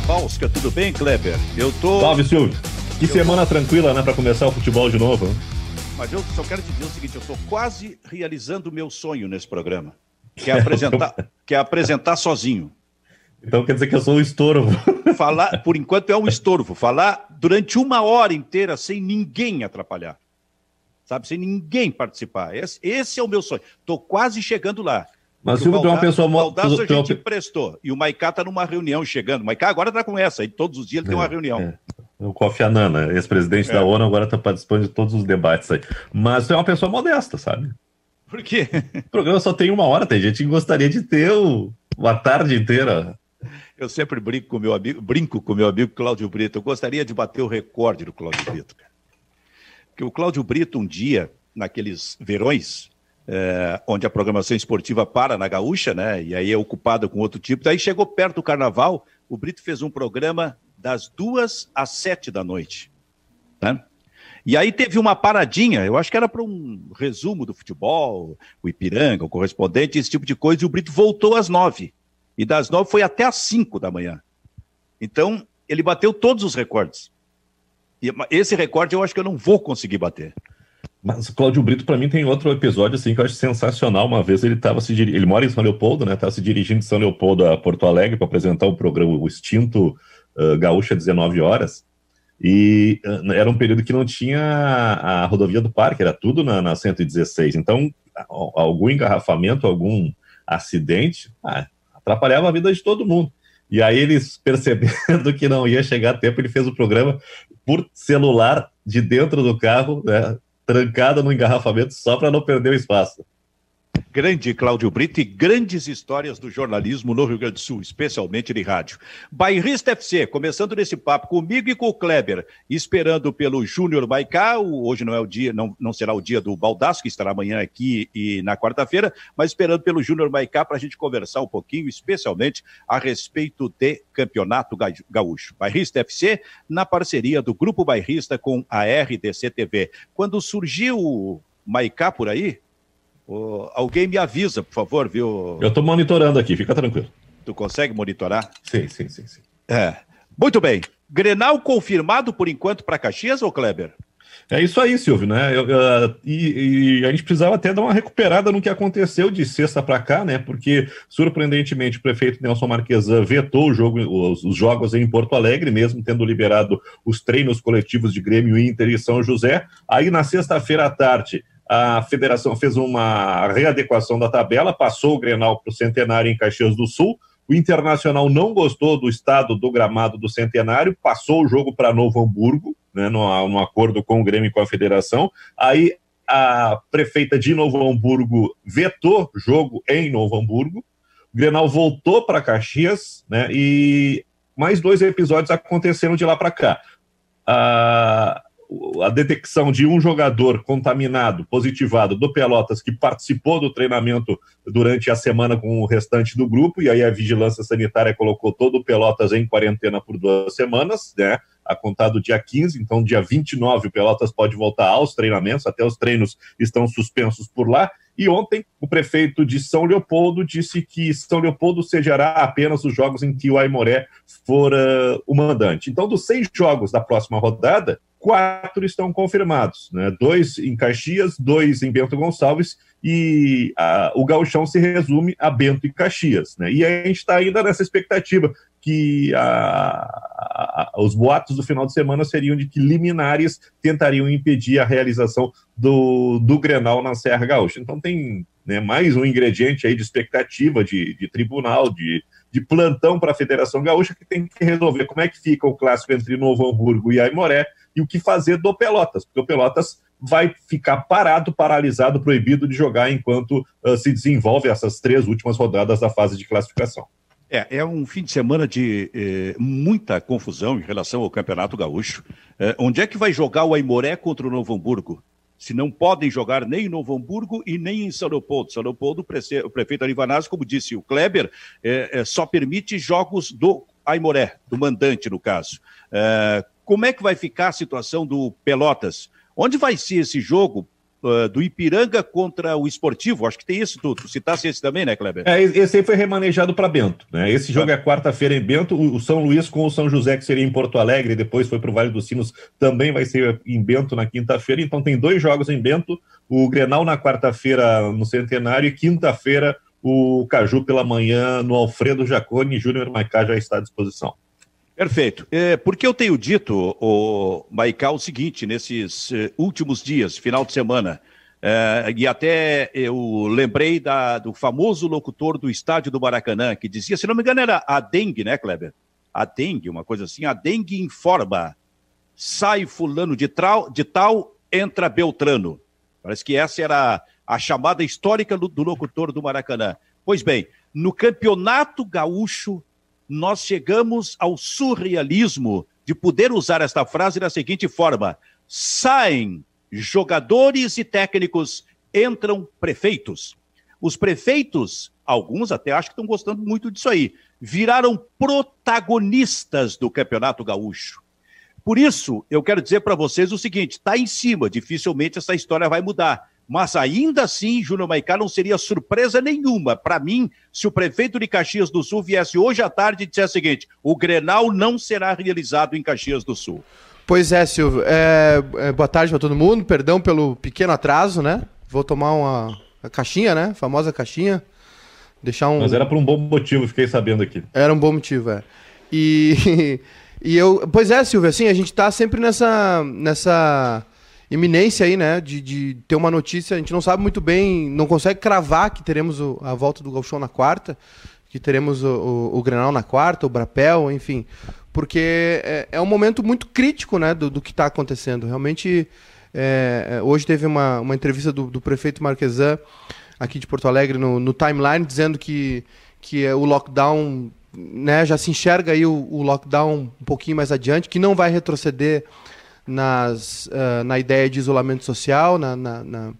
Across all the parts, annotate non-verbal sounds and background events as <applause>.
Grabowska, tudo bem, Kleber? Eu tô. Salve, Silvio. Que eu semana tô... tranquila, né, para começar o futebol de novo. Mas eu só quero te dizer o seguinte: eu estou quase realizando o meu sonho nesse programa, que é apresentar, <laughs> que é apresentar sozinho. Então quer dizer que eu sou um estorvo. <laughs> Falar, por enquanto é um estorvo. Falar durante uma hora inteira sem ninguém atrapalhar. Sabe? Sem ninguém participar. Esse, esse é o meu sonho. Estou quase chegando lá. Mas Silvio, tu é uma pessoa... O Baldasso a gente emprestou. E o Maicá está numa reunião chegando. O Maicá agora está com essa. E todos os dias ele é, tem uma reunião. É. O Kofi Annan, né? ex-presidente é. da ONU, agora está participando de todos os debates aí. Mas tu é uma pessoa modesta, sabe? Por quê? O programa só tem uma hora. Tem gente que gostaria de ter o... uma tarde inteira. Eu sempre brinco com meu amigo, brinco com meu amigo Cláudio Brito. Eu gostaria de bater o recorde do Cláudio Brito, cara. Porque o Cláudio Brito, um dia, naqueles verões, é, onde a programação esportiva para na Gaúcha, né? E aí é ocupada com outro tipo. Daí chegou perto do carnaval, o Brito fez um programa das duas às sete da noite. Né? E aí teve uma paradinha, eu acho que era para um resumo do futebol, o Ipiranga, o correspondente, esse tipo de coisa, e o Brito voltou às nove. E das nove foi até às cinco da manhã. Então, ele bateu todos os recordes. E esse recorde eu acho que eu não vou conseguir bater. Mas o Cláudio Brito, para mim, tem outro episódio assim que eu acho sensacional. Uma vez ele estava se ele mora em São Leopoldo, né? Estava se dirigindo de São Leopoldo a Porto Alegre para apresentar o programa O Extinto uh, Gaúcha 19 horas. E uh, era um período que não tinha a, a rodovia do parque, era tudo na, na 116. Então, algum engarrafamento, algum acidente, ah, atrapalhava a vida de todo mundo. E aí eles percebendo <laughs> que não ia chegar a tempo, ele fez o programa por celular de dentro do carro, né? Trancada no engarrafamento só para não perder o espaço. Grande Cláudio Brito e grandes histórias do jornalismo no Rio Grande do Sul, especialmente de rádio. Bairrista FC, começando nesse papo comigo e com o Kleber, esperando pelo Júnior Maicá. Hoje não é o dia, não, não será o dia do Baldaço, que estará amanhã aqui e na quarta-feira, mas esperando pelo Júnior Maicá para a gente conversar um pouquinho, especialmente a respeito de campeonato gaúcho. Bairrista FC, na parceria do Grupo Bairrista com a RDC TV. Quando surgiu Maicá por aí, Oh, alguém me avisa, por favor, viu? Eu estou monitorando aqui, fica tranquilo. Tu consegue monitorar? Sim, sim, sim, sim. É. Muito bem. Grenal confirmado por enquanto para Caxias ou Kleber? É isso aí, Silvio, né? Eu, uh, e, e, a gente precisava até dar uma recuperada no que aconteceu de sexta para cá, né? Porque, surpreendentemente, o prefeito Nelson Marquesan vetou o jogo, os, os, jogos em Porto Alegre, mesmo tendo liberado os treinos coletivos de Grêmio Inter e São José. Aí, na sexta-feira à tarde, a federação fez uma readequação da tabela, passou o Grenal para o Centenário em Caxias do Sul. O Internacional não gostou do estado do gramado do Centenário, passou o jogo para Novo Hamburgo, né, no, no acordo com o Grêmio e com a federação. Aí a prefeita de Novo Hamburgo vetou jogo em Novo Hamburgo. O Grenal voltou para Caxias, né? E mais dois episódios aconteceram de lá para cá. Ah, a detecção de um jogador contaminado, positivado do Pelotas, que participou do treinamento durante a semana com o restante do grupo, e aí a vigilância sanitária colocou todo o Pelotas em quarentena por duas semanas, né? A contar do dia 15, então dia 29 o Pelotas pode voltar aos treinamentos, até os treinos estão suspensos por lá. E ontem o prefeito de São Leopoldo disse que São Leopoldo sediará apenas os jogos em que o Aimoré for uh, o mandante. Então, dos seis jogos da próxima rodada, quatro estão confirmados, né? dois em Caxias, dois em Bento Gonçalves e a, o gauchão se resume a Bento e Caxias. Né? E a gente está ainda nessa expectativa que a, a, os boatos do final de semana seriam de que liminares tentariam impedir a realização do, do Grenal na Serra Gaúcha. Então tem né, mais um ingrediente aí de expectativa de, de tribunal, de, de plantão para a Federação Gaúcha, que tem que resolver como é que fica o clássico entre Novo Hamburgo e Aimoré, e o que fazer do Pelotas, porque o Pelotas vai ficar parado, paralisado, proibido de jogar enquanto uh, se desenvolve essas três últimas rodadas da fase de classificação. É, é um fim de semana de eh, muita confusão em relação ao Campeonato Gaúcho. Eh, onde é que vai jogar o Aimoré contra o Novo Hamburgo? Se não podem jogar nem em Novo Hamburgo e nem em São Leopoldo. São Leopoldo, o prefeito Arivanazzi, como disse o Kleber, eh, só permite jogos do Aimoré, do mandante, no caso. Como é que vai ficar a situação do Pelotas? Onde vai ser esse jogo? Uh, do Ipiranga contra o Esportivo. Acho que tem isso tudo. Citasse esse também, né, Kleber? É, esse aí foi remanejado para Bento. Né? Esse jogo é quarta-feira em Bento. O São Luís com o São José, que seria em Porto Alegre, depois foi para o Vale dos Sinos, também vai ser em Bento na quinta-feira. Então tem dois jogos em Bento. O Grenal na quarta-feira no Centenário e quinta-feira o Caju pela manhã no Alfredo Jacone. Júnior Maicá já está à disposição. Perfeito. É, porque eu tenho dito, o Maicá, o seguinte, nesses uh, últimos dias, final de semana, uh, e até eu lembrei da, do famoso locutor do estádio do Maracanã, que dizia, se não me engano, era a dengue, né, Kleber? A dengue, uma coisa assim, a dengue informa. Sai fulano de, trau, de tal, entra Beltrano. Parece que essa era a chamada histórica do, do locutor do Maracanã. Pois bem, no campeonato gaúcho nós chegamos ao surrealismo de poder usar esta frase da seguinte forma: saem jogadores e técnicos, entram prefeitos. Os prefeitos, alguns até acho que estão gostando muito disso aí, viraram protagonistas do Campeonato Gaúcho. Por isso, eu quero dizer para vocês o seguinte: está em cima, dificilmente essa história vai mudar. Mas ainda assim, Júnior Maicá não seria surpresa nenhuma para mim se o prefeito de Caxias do Sul viesse hoje à tarde e dissesse o seguinte: o Grenal não será realizado em Caxias do Sul. Pois é, Silvio. É, é, boa tarde para todo mundo. Perdão pelo pequeno atraso, né? Vou tomar uma caixinha, né? A famosa caixinha. Deixar um. Mas era por um bom motivo, fiquei sabendo aqui. Era um bom motivo, é. E, <laughs> e eu. Pois é, Silvio, assim, a gente tá sempre nessa. nessa iminência aí, né, de, de ter uma notícia, a gente não sabe muito bem, não consegue cravar que teremos o, a volta do Galchão na quarta, que teremos o, o, o Grenal na quarta, o Brapel, enfim, porque é, é um momento muito crítico, né, do, do que está acontecendo. Realmente, é, é, hoje teve uma, uma entrevista do, do prefeito Marquesan, aqui de Porto Alegre, no, no timeline, dizendo que, que o lockdown, né, já se enxerga aí o, o lockdown um pouquinho mais adiante, que não vai retroceder nas, uh, na ideia de isolamento social, na, na, na,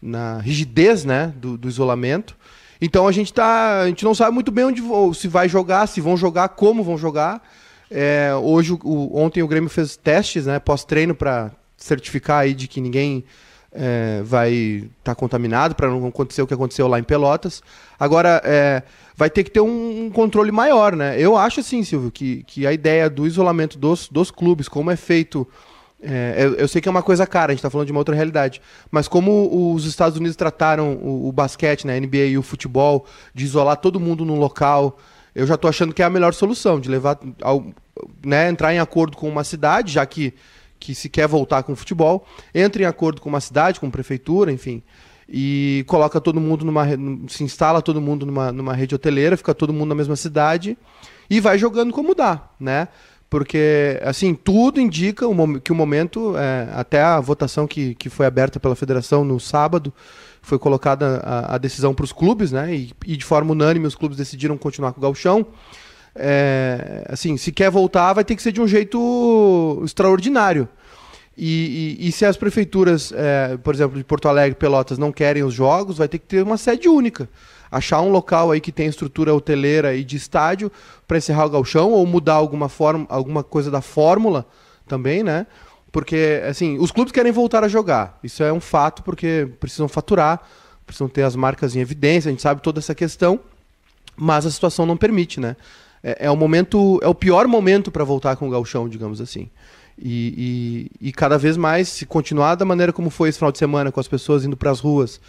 na rigidez né, do, do, isolamento. Então a gente, tá, a gente não sabe muito bem onde se vai jogar, se vão jogar, como vão jogar. É, hoje, o, ontem o Grêmio fez testes né, pós-treino para certificar aí de que ninguém é, vai estar tá contaminado, para não acontecer o que aconteceu lá em Pelotas. Agora, é, vai ter que ter um, um, controle maior. Né? Eu acho assim, Silvio, que, que a ideia do isolamento dos, dos clubes, como é feito é, eu, eu, sei que é uma coisa cara, a gente está falando de uma outra realidade. Mas como os Estados Unidos trataram o, o basquete, né, a NBA e o futebol, de isolar todo mundo num local, eu já estou achando que é a melhor solução, de levar ao, né, entrar em acordo com uma cidade, já que, que se quer voltar com o futebol, entra em acordo com uma cidade, com prefeitura, enfim, e coloca todo mundo numa. se instala todo mundo numa, numa rede hoteleira, fica todo mundo na mesma cidade e vai jogando como dá, né? Porque assim tudo indica que o momento é, até a votação que, que foi aberta pela federação no sábado foi colocada a, a decisão para os clubes né? E, e, de forma unânime os clubes decidiram continuar com o galchão é, assim se quer voltar vai ter que ser de um jeito extraordinário. E, e, e se as prefeituras é, por exemplo de Porto Alegre Pelotas não querem os jogos vai ter que ter uma sede única achar um local aí que tem estrutura hoteleira e de estádio para encerrar o galchão ou mudar alguma forma, alguma coisa da fórmula também, né? Porque assim, os clubes querem voltar a jogar. Isso é um fato porque precisam faturar, precisam ter as marcas em evidência, a gente sabe toda essa questão, mas a situação não permite, né? É, é o momento, é o pior momento para voltar com o galchão, digamos assim. E, e, e, cada vez mais, se continuar da maneira como foi esse final de semana, com as pessoas indo para as ruas,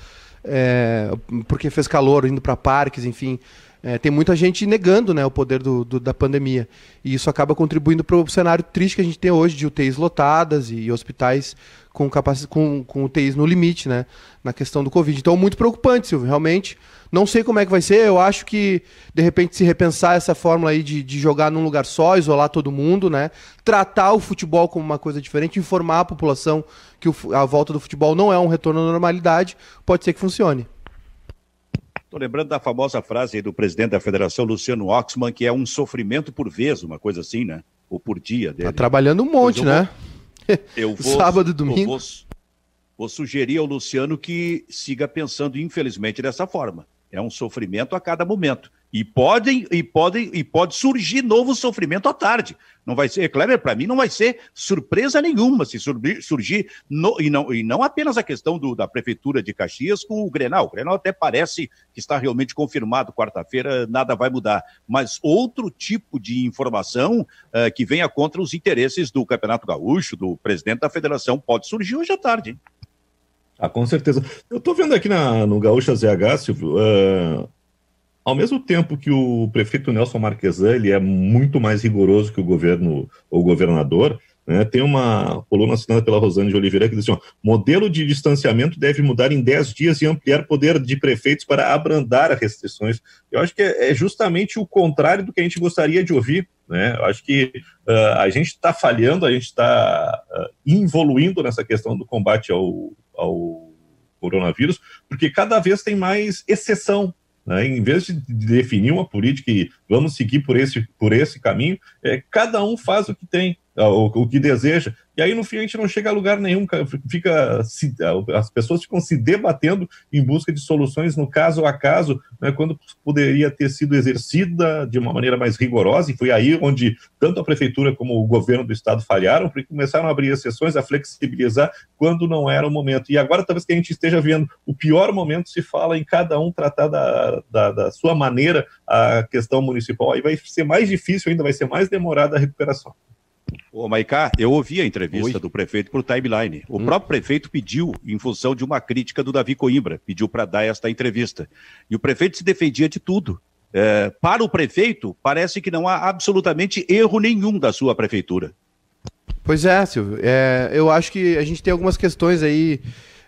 é, porque fez calor, indo para parques, enfim. É, tem muita gente negando né, o poder do, do, da pandemia. E isso acaba contribuindo para o cenário triste que a gente tem hoje de UTIs lotadas e, e hospitais com, capac... com, com UTIs no limite, né? Na questão do Covid. Então, muito preocupante, Silvio, realmente. Não sei como é que vai ser. Eu acho que, de repente, se repensar essa fórmula aí de, de jogar num lugar só, isolar todo mundo, né? Tratar o futebol como uma coisa diferente, informar a população que o, a volta do futebol não é um retorno à normalidade, pode ser que funcione. Estou lembrando da famosa frase do presidente da federação, Luciano Oxman, que é um sofrimento por vez, uma coisa assim, né? Ou por dia dele. Tá trabalhando um monte, né? Eu <laughs> vou, Sábado e domingo. Eu vou, vou sugerir ao Luciano que siga pensando, infelizmente, dessa forma. É um sofrimento a cada momento. E podem e podem e pode surgir novo sofrimento à tarde. Não vai ser, Kleber, para mim não vai ser surpresa nenhuma se surgir no, e, não, e não apenas a questão do, da prefeitura de Caxias com o Grenal. O Grenal até parece que está realmente confirmado quarta-feira, nada vai mudar. Mas outro tipo de informação uh, que venha contra os interesses do Campeonato Gaúcho, do presidente da federação, pode surgir hoje à tarde. Hein? Ah, com certeza. Eu estou vendo aqui na, no Gaúcha ZH, Silvio, uh, ao mesmo tempo que o prefeito Nelson Marquesan ele é muito mais rigoroso que o governo ou governador, né, tem uma coluna assinada pela Rosane de Oliveira que diz assim: ó, modelo de distanciamento deve mudar em 10 dias e ampliar poder de prefeitos para abrandar as restrições. Eu acho que é, é justamente o contrário do que a gente gostaria de ouvir. Né? Eu acho que uh, a gente está falhando, a gente está uh, evoluindo nessa questão do combate ao, ao coronavírus, porque cada vez tem mais exceção, né? Em vez de definir uma política e vamos seguir por esse, por esse caminho, é, cada um faz o que tem, o, o que deseja. E aí, no fim, a gente não chega a lugar nenhum, fica, se, as pessoas ficam se debatendo em busca de soluções no caso a caso, né, quando poderia ter sido exercida de uma maneira mais rigorosa, e foi aí onde tanto a prefeitura como o governo do estado falharam, porque começaram a abrir exceções, a flexibilizar quando não era o momento. E agora, talvez que a gente esteja vendo o pior momento, se fala em cada um tratar da, da, da sua maneira a questão municipal, aí vai ser mais difícil ainda, vai ser mais demorada a recuperação. Ô, Maicá, eu ouvi a entrevista Oi. do prefeito para o Timeline. O hum. próprio prefeito pediu, em função de uma crítica do Davi Coimbra, pediu para dar esta entrevista. E o prefeito se defendia de tudo. É, para o prefeito, parece que não há absolutamente erro nenhum da sua prefeitura. Pois é, Silvio. É, eu acho que a gente tem algumas questões aí.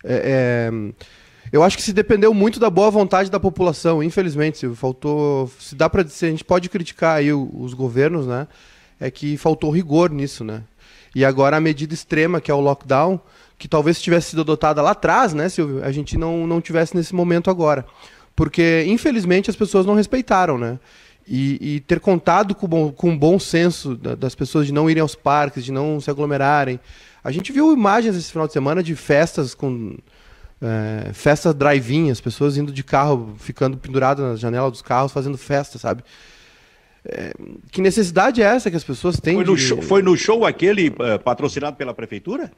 É, é eu acho que se dependeu muito da boa vontade da população, infelizmente, Silvio. Faltou. Se dá para dizer, a gente pode criticar aí os governos, né? É que faltou rigor nisso, né? E agora a medida extrema, que é o lockdown, que talvez tivesse sido adotada lá atrás, né, Silvio? A gente não, não tivesse nesse momento agora. Porque, infelizmente, as pessoas não respeitaram, né? E, e ter contado com, bom, com bom senso das pessoas de não irem aos parques, de não se aglomerarem. A gente viu imagens esse final de semana de festas com. É, festas drive-in, as pessoas indo de carro, ficando penduradas na janela dos carros, fazendo festa, sabe? É, que necessidade é essa que as pessoas têm? Foi no, de... show, foi no show aquele uh, patrocinado pela prefeitura?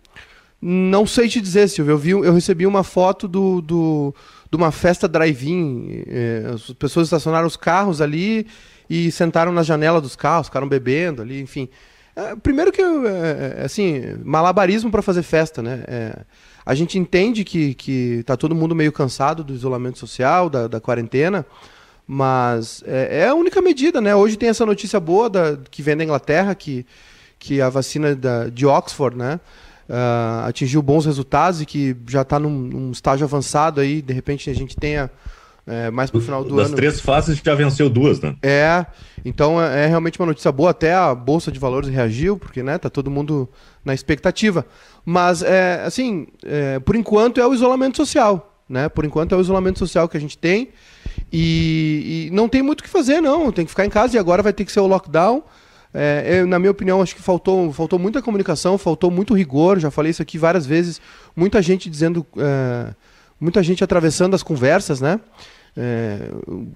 Não sei te dizer, Silvio. Eu, vi, eu recebi uma foto do, do, de uma festa drive-in. É, as pessoas estacionaram os carros ali e sentaram na janela dos carros, ficaram bebendo ali, enfim. É, primeiro que, assim, malabarismo para fazer festa, né? A gente entende que, que tá todo mundo meio cansado do isolamento social, da, da quarentena, mas é, é, a única medida, né? Hoje tem essa notícia boa da, que vem da Inglaterra, que, que a vacina da, de Oxford, né? Uh, atingiu bons resultados e que já está num, num, estágio avançado aí, de repente a gente tenha é, mais para o final do das ano. Das três fases já venceu duas, né? É, então é, é, realmente uma notícia boa. Até a Bolsa de Valores reagiu, porque né, tá todo mundo na expectativa. Mas, é, assim, é, por enquanto é o isolamento social. Né? Por enquanto é o isolamento social que a gente tem. E, e, não tem muito o que fazer, não. Tem que ficar em casa e agora vai ter que ser o lockdown. É, eu, na minha opinião, acho que faltou, faltou muita comunicação, faltou muito rigor. Já falei isso aqui várias vezes. Muita gente dizendo. É, muita gente atravessando as conversas, né? É,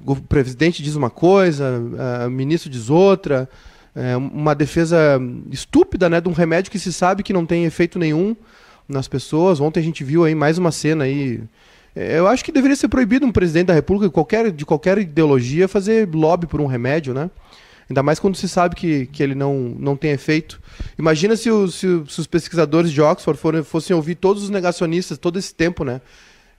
o presidente diz uma coisa, o ministro diz outra. É, uma defesa estúpida né, de um remédio que se sabe que não tem efeito nenhum nas pessoas. Ontem a gente viu aí mais uma cena aí eu acho que deveria ser proibido um presidente da República qualquer, de qualquer ideologia fazer lobby por um remédio, né? Ainda mais quando se sabe que, que ele não, não tem efeito. Imagina se, o, se, se os pesquisadores de Oxford fossem ouvir todos os negacionistas todo esse tempo, né?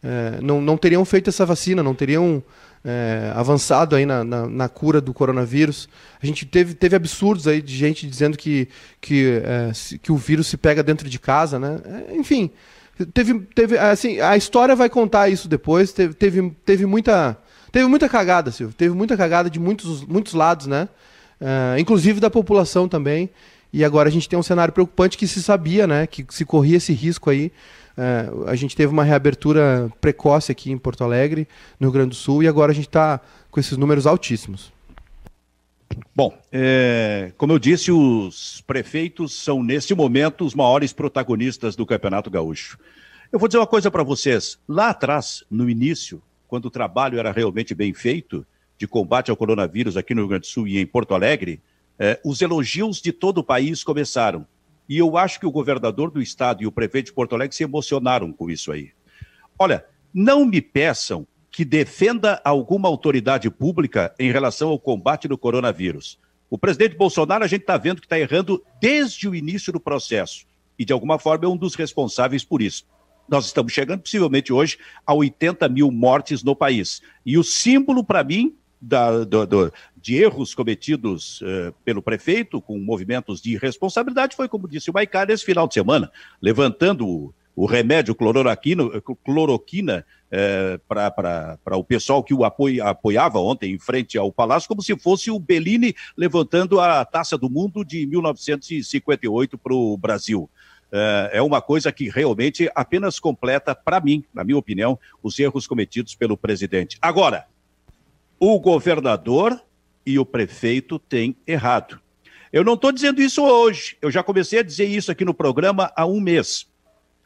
É, não, não teriam feito essa vacina, não teriam é, avançado aí na, na, na, cura do coronavírus. A gente teve, teve absurdos aí de gente dizendo que, que, é, que o vírus se pega dentro de casa, né? É, enfim, Teve, teve, assim, a história vai contar isso depois. Teve, teve, teve muita, teve muita cagada, Silvio. Teve muita cagada de muitos, muitos lados, né? Uh, inclusive da população também. E agora a gente tem um cenário preocupante que se sabia, né? Que se corria esse risco aí. Uh, a gente teve uma reabertura precoce aqui em Porto Alegre, no Rio Grande do Sul, e agora a gente está com esses números altíssimos. Bom, é, como eu disse, os prefeitos são, nesse momento, os maiores protagonistas do Campeonato Gaúcho. Eu vou dizer uma coisa para vocês. Lá atrás, no início, quando o trabalho era realmente bem feito, de combate ao coronavírus aqui no Rio Grande do Sul e em Porto Alegre, eh, os elogios de todo o país começaram. E eu acho que o governador do estado e o prefeito de Porto Alegre se emocionaram com isso aí. Olha, não me peçam que defenda alguma autoridade pública em relação ao combate do coronavírus. O presidente Bolsonaro, a gente está vendo que está errando desde o início do processo. E, de alguma forma, é um dos responsáveis por isso. Nós estamos chegando, possivelmente hoje, a 80 mil mortes no país. E o símbolo, para mim, da, do, do, de erros cometidos uh, pelo prefeito com movimentos de irresponsabilidade foi, como disse o Maicá, nesse final de semana, levantando o, o remédio cloroquina, eh, para o pessoal que o apoia, apoiava ontem em frente ao Palácio, como se fosse o Bellini levantando a taça do mundo de 1958 para o Brasil. Eh, é uma coisa que realmente apenas completa, para mim, na minha opinião, os erros cometidos pelo presidente. Agora, o governador e o prefeito têm errado. Eu não estou dizendo isso hoje, eu já comecei a dizer isso aqui no programa há um mês.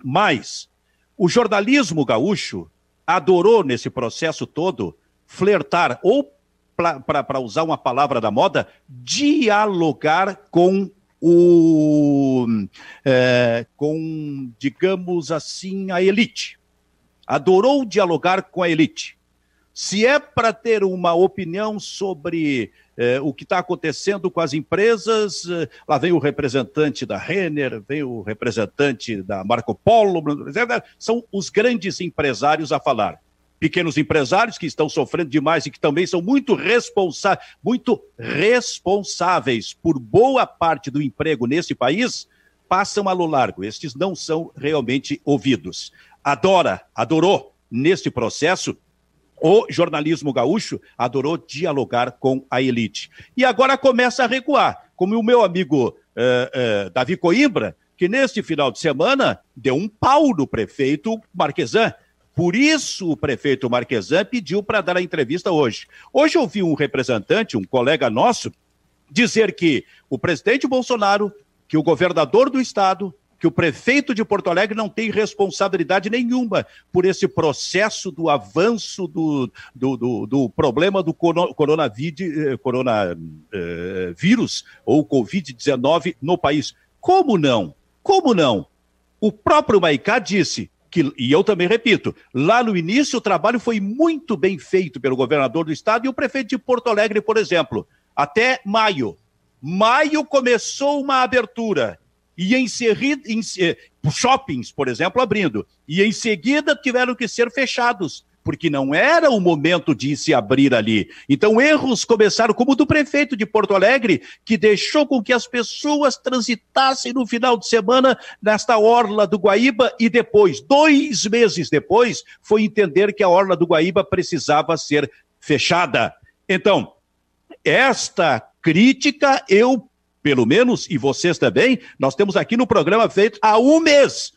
Mas o jornalismo gaúcho adorou nesse processo todo flertar, ou para usar uma palavra da moda, dialogar com o é, com, digamos assim, a elite. Adorou dialogar com a elite. Se é para ter uma opinião sobre eh, o que está acontecendo com as empresas, eh, lá vem o representante da Renner, vem o representante da Marco Polo, são os grandes empresários a falar. Pequenos empresários que estão sofrendo demais e que também são muito, responsa muito responsáveis por boa parte do emprego nesse país, passam a lo largo. Estes não são realmente ouvidos. Adora, adorou neste processo o jornalismo gaúcho adorou dialogar com a elite. E agora começa a recuar, como o meu amigo eh, eh, Davi Coimbra, que neste final de semana deu um pau no prefeito Marquesan. Por isso o prefeito Marquesan pediu para dar a entrevista hoje. Hoje eu vi um representante, um colega nosso, dizer que o presidente Bolsonaro, que o governador do estado, que o prefeito de Porto Alegre não tem responsabilidade nenhuma por esse processo do avanço do, do, do, do problema do coronavírus, eh, coronavírus ou Covid-19 no país. Como não? Como não? O próprio Maicá disse que, e eu também repito, lá no início o trabalho foi muito bem feito pelo governador do estado e o prefeito de Porto Alegre, por exemplo, até maio. Maio começou uma abertura e em, eh, shoppings, por exemplo, abrindo, e em seguida tiveram que ser fechados, porque não era o momento de se abrir ali. Então, erros começaram, como o do prefeito de Porto Alegre, que deixou com que as pessoas transitassem no final de semana nesta orla do Guaíba e depois, dois meses depois, foi entender que a orla do Guaíba precisava ser fechada. Então, esta crítica eu pelo menos, e vocês também, nós temos aqui no programa feito há um mês.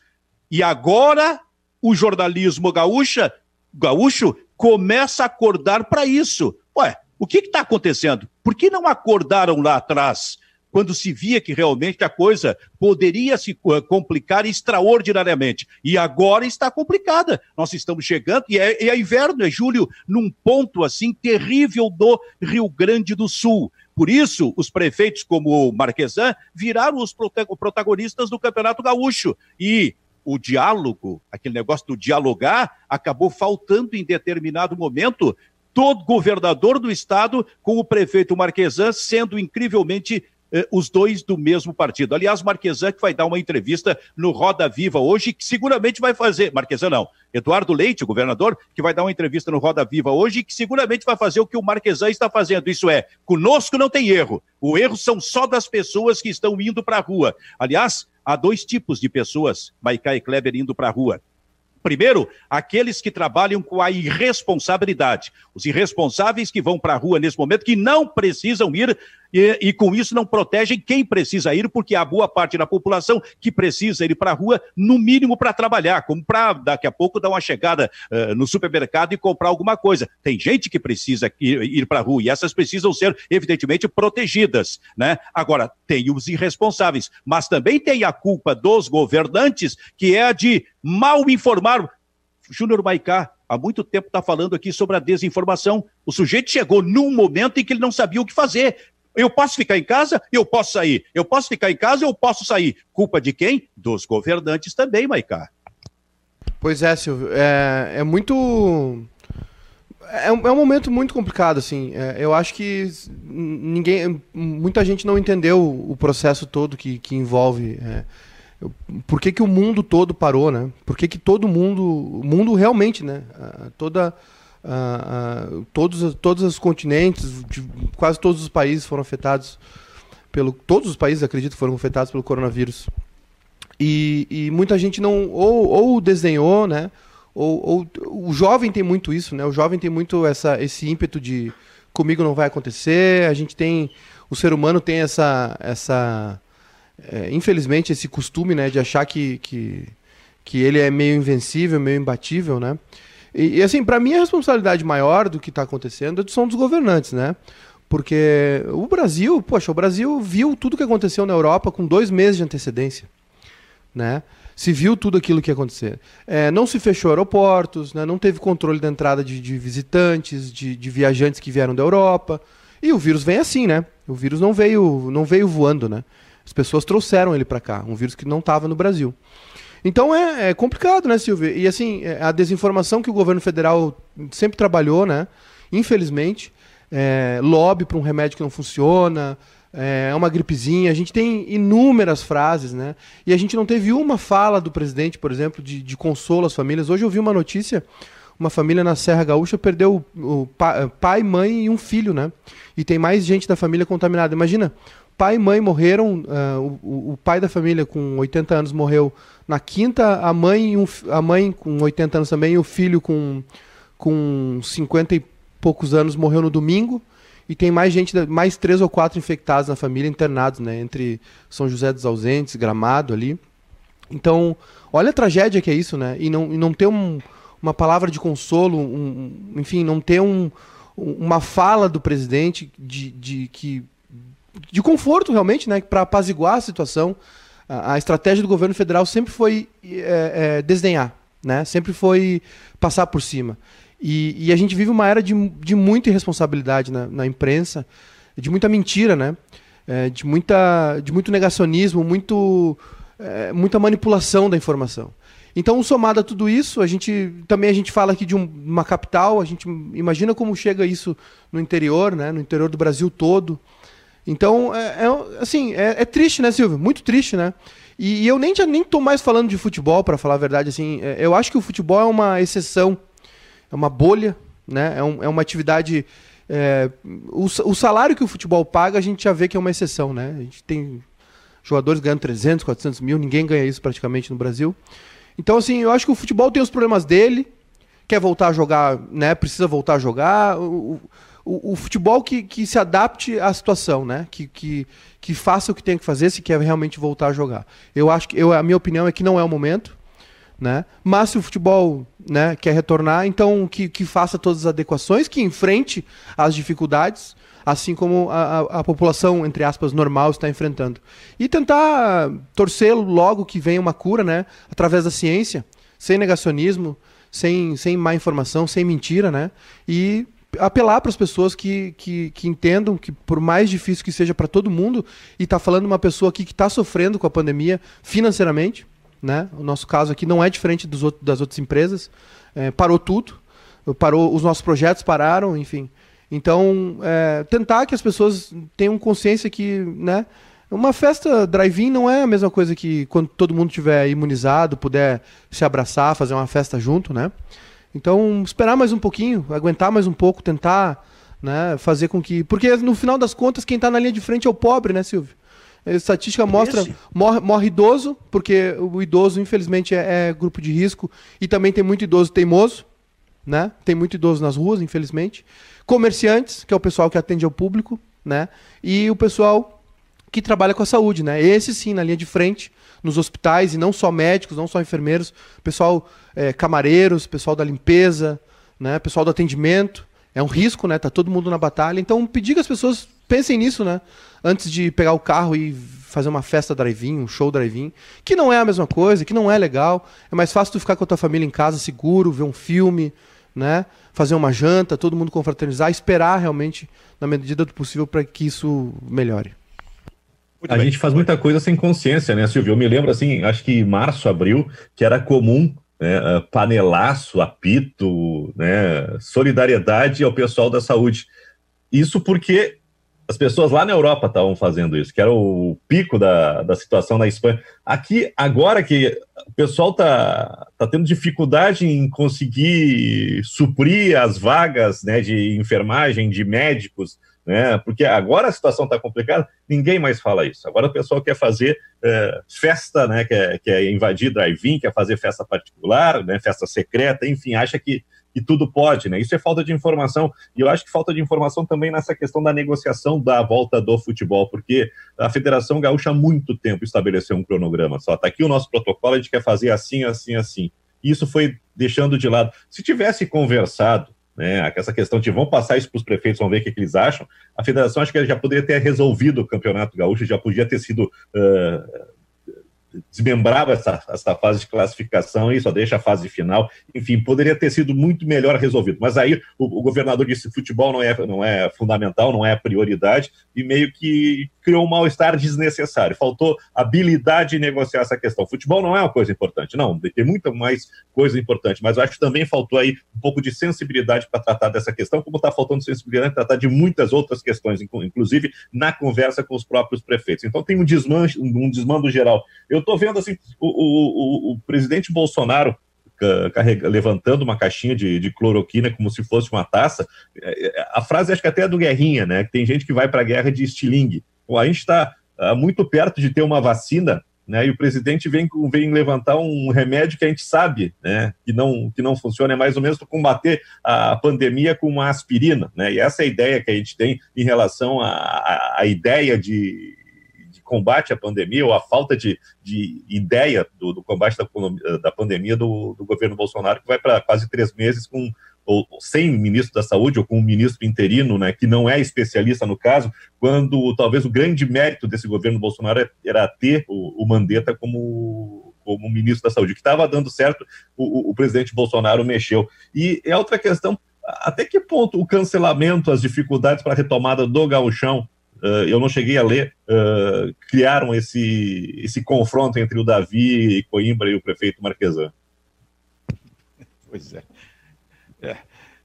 E agora o jornalismo gaúcha, gaúcho começa a acordar para isso. Ué, o que está acontecendo? Por que não acordaram lá atrás? quando se via que realmente a coisa poderia se eh, complicar extraordinariamente. E agora está complicada. Nós estamos chegando, e é, é inverno, é julho, num ponto assim terrível do Rio Grande do Sul. Por isso, os prefeitos como o Marquesan viraram os protagonistas do Campeonato Gaúcho. E o diálogo, aquele negócio do dialogar, acabou faltando em determinado momento. Todo governador do estado com o prefeito Marquesan sendo incrivelmente eh, os dois do mesmo partido. Aliás, Marquesan que vai dar uma entrevista no Roda Viva hoje, que seguramente vai fazer. Marquesan não. Eduardo Leite, o governador, que vai dar uma entrevista no Roda Viva hoje, que seguramente vai fazer o que o Marquesan está fazendo. Isso é, conosco não tem erro. O erro são só das pessoas que estão indo para a rua. Aliás, há dois tipos de pessoas, Maicá e Kleber, indo para a rua. Primeiro, aqueles que trabalham com a irresponsabilidade. Os irresponsáveis que vão para a rua nesse momento, que não precisam ir e, e, com isso não protegem quem precisa ir, porque há boa parte da população que precisa ir para a rua, no mínimo para trabalhar, como para daqui a pouco dar uma chegada uh, no supermercado e comprar alguma coisa. Tem gente que precisa ir, ir para a rua e essas precisam ser, evidentemente, protegidas. Né? Agora, tem os irresponsáveis, mas também tem a culpa dos governantes, que é a de mal informar. Júnior Maicá, há muito tempo está falando aqui sobre a desinformação. O sujeito chegou num momento em que ele não sabia o que fazer. Eu posso ficar em casa, eu posso sair. Eu posso ficar em casa, eu posso sair. Culpa de quem? Dos governantes também, Maicá. Pois é, Silvio. É, é muito. É um, é um, momento muito complicado, assim. É, eu acho que ninguém, muita gente não entendeu o processo todo que, que envolve. É, por que, que o mundo todo parou, né? Por que, que todo mundo, o mundo realmente, né? Toda, todos, todos os continentes, quase todos os países foram afetados pelo, todos os países, acredito, foram afetados pelo coronavírus. E, e muita gente não ou, ou desdenhou, né? Ou, ou, o jovem tem muito isso, né? O jovem tem muito essa, esse ímpeto de comigo não vai acontecer. A gente tem, o ser humano tem essa, essa, é, infelizmente esse costume, né, de achar que, que, que ele é meio invencível, meio imbatível, né? E, e assim, para mim a responsabilidade maior do que está acontecendo é são dos governantes, né? Porque o Brasil, poxa, o Brasil viu tudo que aconteceu na Europa com dois meses de antecedência, né? se viu tudo aquilo que ia acontecer. É, não se fechou aeroportos, né, não teve controle da entrada de, de visitantes, de, de, viajantes que vieram da Europa. E o vírus vem assim, né? O vírus não veio, não veio voando, né? As pessoas trouxeram ele para cá, um vírus que não estava no Brasil. Então é, é, complicado, né, Silvio? E assim, é, a desinformação que o governo federal sempre trabalhou, né? Infelizmente, é, lobby para um remédio que não funciona, é uma gripezinha. A gente tem inúmeras frases, né? E a gente não teve uma fala do presidente, por exemplo, de, de consolo às famílias. Hoje eu vi uma notícia: uma família na Serra Gaúcha perdeu o pai, mãe e um filho, né? E tem mais gente da família contaminada. Imagina, pai e mãe morreram, uh, o, o, pai da família com 80 anos morreu na quinta, a mãe, um, a mãe com 80 anos também, e o filho com, com 50 e poucos anos morreu no domingo e tem mais gente, mais três ou quatro infectados na família, internados, né? Entre São José dos Ausentes, Gramado ali. Então, olha a tragédia que é isso, né? E não, e não ter um, uma palavra de consolo, um, enfim, não ter um, uma fala do presidente de, de, que, de conforto realmente, né? Para apaziguar a situação. A, estratégia do governo federal sempre foi é, é, desdenhar, né? Sempre foi passar por cima. E, e, a gente vive uma era de, de muita irresponsabilidade na, na imprensa, de muita mentira, né? É, de, muita, de muito negacionismo, muito, é, muita manipulação da informação. Então, somado a tudo isso, a gente também a gente fala aqui de um, uma capital, a gente imagina como chega isso no interior, né? No interior do Brasil todo. Então, é, é assim, é, é, triste, né, Silvio? Muito triste, né? E, e eu nem já nem tô mais falando de futebol, para falar a verdade, assim. É, eu acho que o futebol é uma exceção é uma bolha, né? é, um, é uma atividade. É, o, o, salário que o futebol paga, a gente já vê que é uma exceção. Né? A gente tem jogadores ganhando 300, 400 mil, ninguém ganha isso praticamente no Brasil. Então, assim, eu acho que o futebol tem os problemas dele, quer voltar a jogar, né? Precisa voltar a jogar. O, o, o, futebol que, que se adapte à situação, né? Que, que, que faça o que tem que fazer se quer realmente voltar a jogar. Eu acho que eu, a minha opinião é que não é o momento. Né? Mas se o futebol né, quer retornar, então que, que faça todas as adequações, que enfrente as dificuldades, assim como a, a, a, população, entre aspas, normal está enfrentando. E tentar torcer logo que venha uma cura, né, através da ciência, sem negacionismo, sem, sem má informação, sem mentira, né, e apelar para as pessoas que, que, que, entendam que, por mais difícil que seja para todo mundo, e está falando uma pessoa aqui que está sofrendo com a pandemia financeiramente, né? O nosso caso aqui não é diferente dos das outras empresas. É, parou tudo, parou, os nossos projetos pararam, enfim. Então, é, tentar que as pessoas tenham consciência que, né? Uma festa drive-in não é a mesma coisa que quando todo mundo tiver imunizado, puder se abraçar, fazer uma festa junto, né? Então, esperar mais um pouquinho, aguentar mais um pouco, tentar, né, fazer com que, porque no final das contas quem está na linha de frente é o pobre, né, Silvio? A estatística mostra morre, morre, idoso, porque o idoso, infelizmente, é, é, grupo de risco. E também tem muito idoso teimoso, né? Tem muito idoso nas ruas, infelizmente. Comerciantes, que é o pessoal que atende ao público, né? E o pessoal que trabalha com a saúde, né? Esse sim, na linha de frente, nos hospitais, e não só médicos, não só enfermeiros, pessoal é, camareiros, pessoal da limpeza, né? Pessoal do atendimento. É um risco, né? Tá todo mundo na batalha. Então, pedir que as pessoas pensem nisso, né? Antes de pegar o carro e fazer uma festa drive-in, um show drive-in, que não é a mesma coisa, que não é legal. É mais fácil tu ficar com a tua família em casa, seguro, ver um filme, né? Fazer uma janta, todo mundo confraternizar, esperar realmente, na medida do possível, para que isso melhore. Muito a bem. gente faz muita coisa sem consciência, né, Silvio? Eu me lembro, assim, acho que março, abril, que era comum né, panelaço, apito, né, solidariedade ao pessoal da saúde. Isso porque as pessoas lá na Europa estavam fazendo isso, que era o pico da, da situação na Espanha. Aqui, agora que o pessoal está tá tendo dificuldade em conseguir suprir as vagas né, de enfermagem, de médicos, né, porque agora a situação está complicada, ninguém mais fala isso. Agora o pessoal quer fazer é, festa, né, quer, quer invadir drive-in, quer fazer festa particular, né, festa secreta, enfim, acha que tudo pode, né? Isso é falta de informação. E eu acho que falta de informação também nessa questão da negociação da volta do futebol, porque a Federação Gaúcha há muito tempo estabeleceu um cronograma. Só tá aqui o nosso protocolo, a gente quer fazer assim, assim, assim. E isso foi deixando de lado. Se tivesse conversado, né, essa questão de vão passar isso para os prefeitos, vão ver o que, que, eles acham, a federação acho que já poderia ter resolvido o Campeonato Gaúcho, já podia ter sido uh, desmembrava essa, essa fase de classificação e só deixa a fase final. Enfim, poderia ter sido muito melhor resolvido. Mas aí o, o governador disse: futebol não é, não é fundamental, não é prioridade, e meio que criou um mal-estar desnecessário. Faltou habilidade em negociar essa questão. Futebol não é uma coisa importante, não, tem muita mais coisa importante, mas eu acho que também faltou aí um pouco de sensibilidade para tratar dessa questão, como está faltando sensibilidade para tratar de muitas outras questões, inclusive na conversa com os próprios prefeitos. Então tem um desmando, um desmando geral. Eu estou vendo assim, o, o, o, presidente Bolsonaro carrega, levantando uma caixinha de, de, cloroquina como se fosse uma taça. É, é, a frase acho que até é do Guerrinha, né? Tem gente que vai para a guerra de estilingue a gente está uh, ah, muito perto de ter uma vacina, né? E o presidente vem, vem levantar um remédio que a gente sabe, né? Que não, que não funciona, é mais ou menos combater a pandemia com uma aspirina, né? E essa é a ideia que a gente tem em relação à ideia de, de, combate à pandemia ou a falta de, de ideia do, do combate da, da pandemia do, do governo Bolsonaro, que vai para quase três meses com ou sem ministro da Saúde, ou com um ministro interino, né, que não é especialista no caso, quando talvez o grande mérito desse governo Bolsonaro era ter o, o Mandetta como, como ministro da Saúde. Que estava dando certo, o, o, presidente Bolsonaro mexeu. E é outra questão, até que ponto o cancelamento, as dificuldades para a retomada do gauchão, eu não cheguei a ler, uh, criaram esse, esse confronto entre o Davi e Coimbra e o prefeito Marquesan? Pois é. É,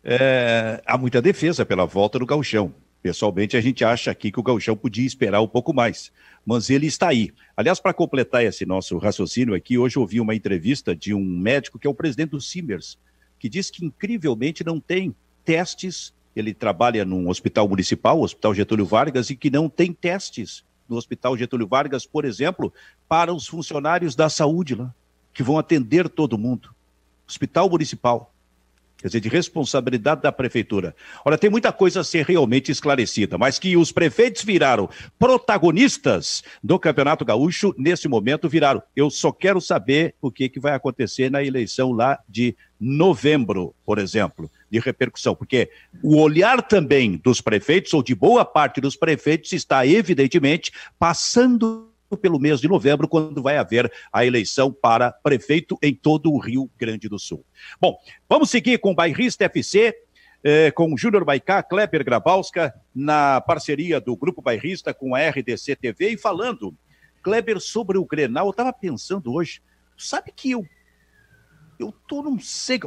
é, há muita defesa pela volta do Gauchão. Pessoalmente, a gente acha aqui que o Gauchão podia esperar um pouco mais, mas ele está aí. Aliás, para completar esse nosso raciocínio aqui, hoje eu ouvi uma entrevista de um médico que é o presidente do Simers, que diz que incrivelmente não tem testes. Ele trabalha num hospital municipal, o Hospital Getúlio Vargas, e que não tem testes no Hospital Getúlio Vargas, por exemplo, para os funcionários da saúde lá, que vão atender todo mundo. Hospital municipal quer dizer, de responsabilidade da prefeitura. Olha, tem muita coisa a ser realmente esclarecida, mas que os prefeitos viraram protagonistas do Campeonato Gaúcho, nesse momento viraram. Eu só quero saber o que, que vai acontecer na eleição lá de novembro, por exemplo, de repercussão, porque o olhar também dos prefeitos, ou de boa parte dos prefeitos, está evidentemente passando pelo mês de novembro, quando vai haver a eleição para prefeito em todo o Rio Grande do Sul. Bom, vamos seguir com o Bairrista FC, eh, com Júnior Baicá, Kleber Grabowska, na parceria do Grupo Bairrista com a RDC TV, e falando, Kleber, sobre o Grenal, eu estava pensando hoje, sabe que eu eu tô não sei.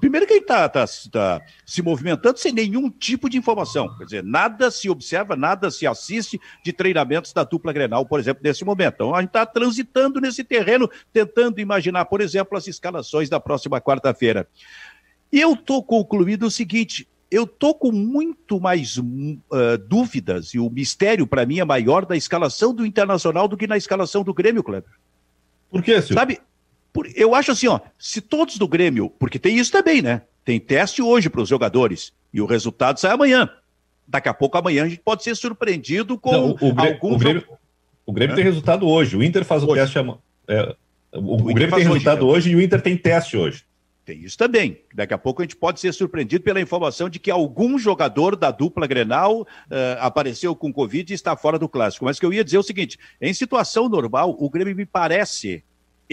Primeiro que ele está tá, tá se movimentando sem nenhum tipo de informação. Quer dizer, nada se observa, nada se assiste de treinamentos da dupla Grenal, por exemplo, nesse momento. Então, a gente está transitando nesse terreno, tentando imaginar, por exemplo, as escalações da próxima quarta-feira. E eu estou concluído o seguinte: eu tô com muito mais uh, dúvidas, e o mistério para mim é maior da escalação do Internacional do que na escalação do Grêmio, Kleber. Por quê, senhor? Sabe, eu acho assim, ó, se todos do Grêmio, porque tem isso também, né? Tem teste hoje para os jogadores e o resultado sai amanhã. Daqui a pouco, amanhã, a gente pode ser surpreendido com Não, o, Grêmio, algum. O Grêmio, o Grêmio tem resultado hoje. O Inter faz o hoje. teste amanhã. É, o, o, Grêmio tem resultado hoje, hoje e o Inter tem teste hoje. Tem isso também. Daqui a pouco a gente pode ser surpreendido pela informação de que algum jogador da dupla Grenal uh, apareceu com Covid e está fora do clássico. Mas que eu ia dizer é o seguinte: em situação normal, o Grêmio me parece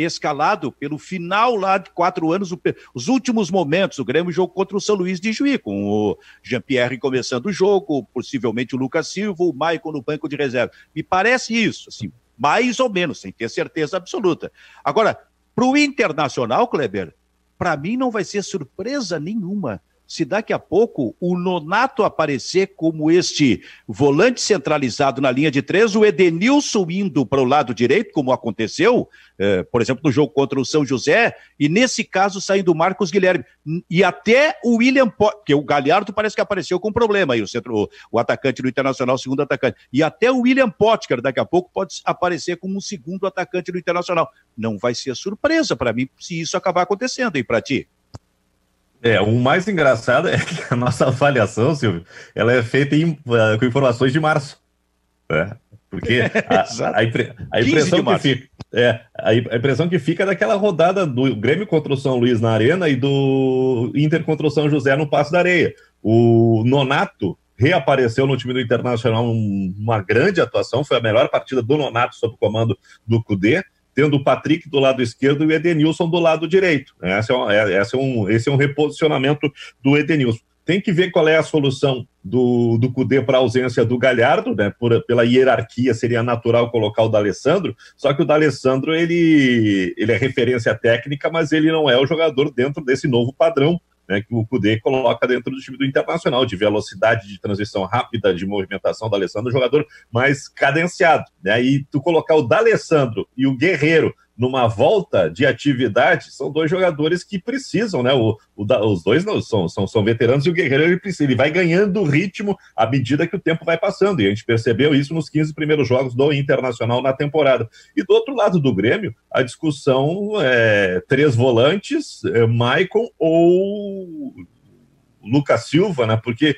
escalado pelo final lá de quatro anos, os últimos momentos. O Grêmio jogou contra o São Luís de Juí, com o Jean-Pierre começando o jogo, possivelmente o Lucas Silva, o Maicon no banco de reserva. Me parece isso, assim, mais ou menos, sem ter certeza absoluta. Agora, para o Internacional, Kleber, para mim não vai ser surpresa nenhuma se daqui a pouco o Nonato aparecer como este volante centralizado na linha de três, o Edenilson indo para o lado direito, como aconteceu, eh, por exemplo, no jogo contra o São José, e nesse caso saindo o Marcos Guilherme. E até o William, porque o Galhardo parece que apareceu com problema aí, o, centro, o, o atacante do Internacional, segundo atacante. E até o William Potker daqui a pouco pode aparecer como um segundo atacante do Internacional. Não vai ser surpresa para mim se isso acabar acontecendo, aí para ti? É, o mais engraçado <laughs> é que a nossa avaliação, Silvio, ela é feita em, uh, com informações de março. Né? Porque <laughs> a, a, impre, a impressão que fica. É, a, impressão que fica é daquela rodada do Grêmio contra o São Luís na Arena e do Inter contra o São José no Passo da Areia. O Nonato reapareceu no time do Internacional uma grande atuação, foi a melhor partida do Nonato sob o comando do Cudê tendo o Patrick do lado esquerdo e o Edenilson do lado direito. Esse é, um, é, esse é, um, esse é um reposicionamento do Edenilson. Tem que ver qual é a solução do, do Cudê para a ausência do Galhardo, né? Por, pela hierarquia seria natural colocar o D'Alessandro, só que o D'Alessandro ele, ele é referência técnica, mas ele não é o jogador dentro desse novo padrão né, que o Cudê coloca dentro do time do Internacional, de velocidade de transição rápida, de movimentação do Alessandro, jogador mais cadenciado. Né? E tu colocar o D'Alessandro e o Guerreiro numa volta de atividade, são dois jogadores que precisam, né? O, o os dois não, são, são, são veteranos e o Guerreiro ele, precisa, ele vai ganhando ritmo à medida que o tempo vai passando. E a gente percebeu isso nos 15 primeiros jogos do Internacional na temporada. E do outro lado do Grêmio, a discussão é três volantes, é, Maicon ou Lucas Silva, né? Porque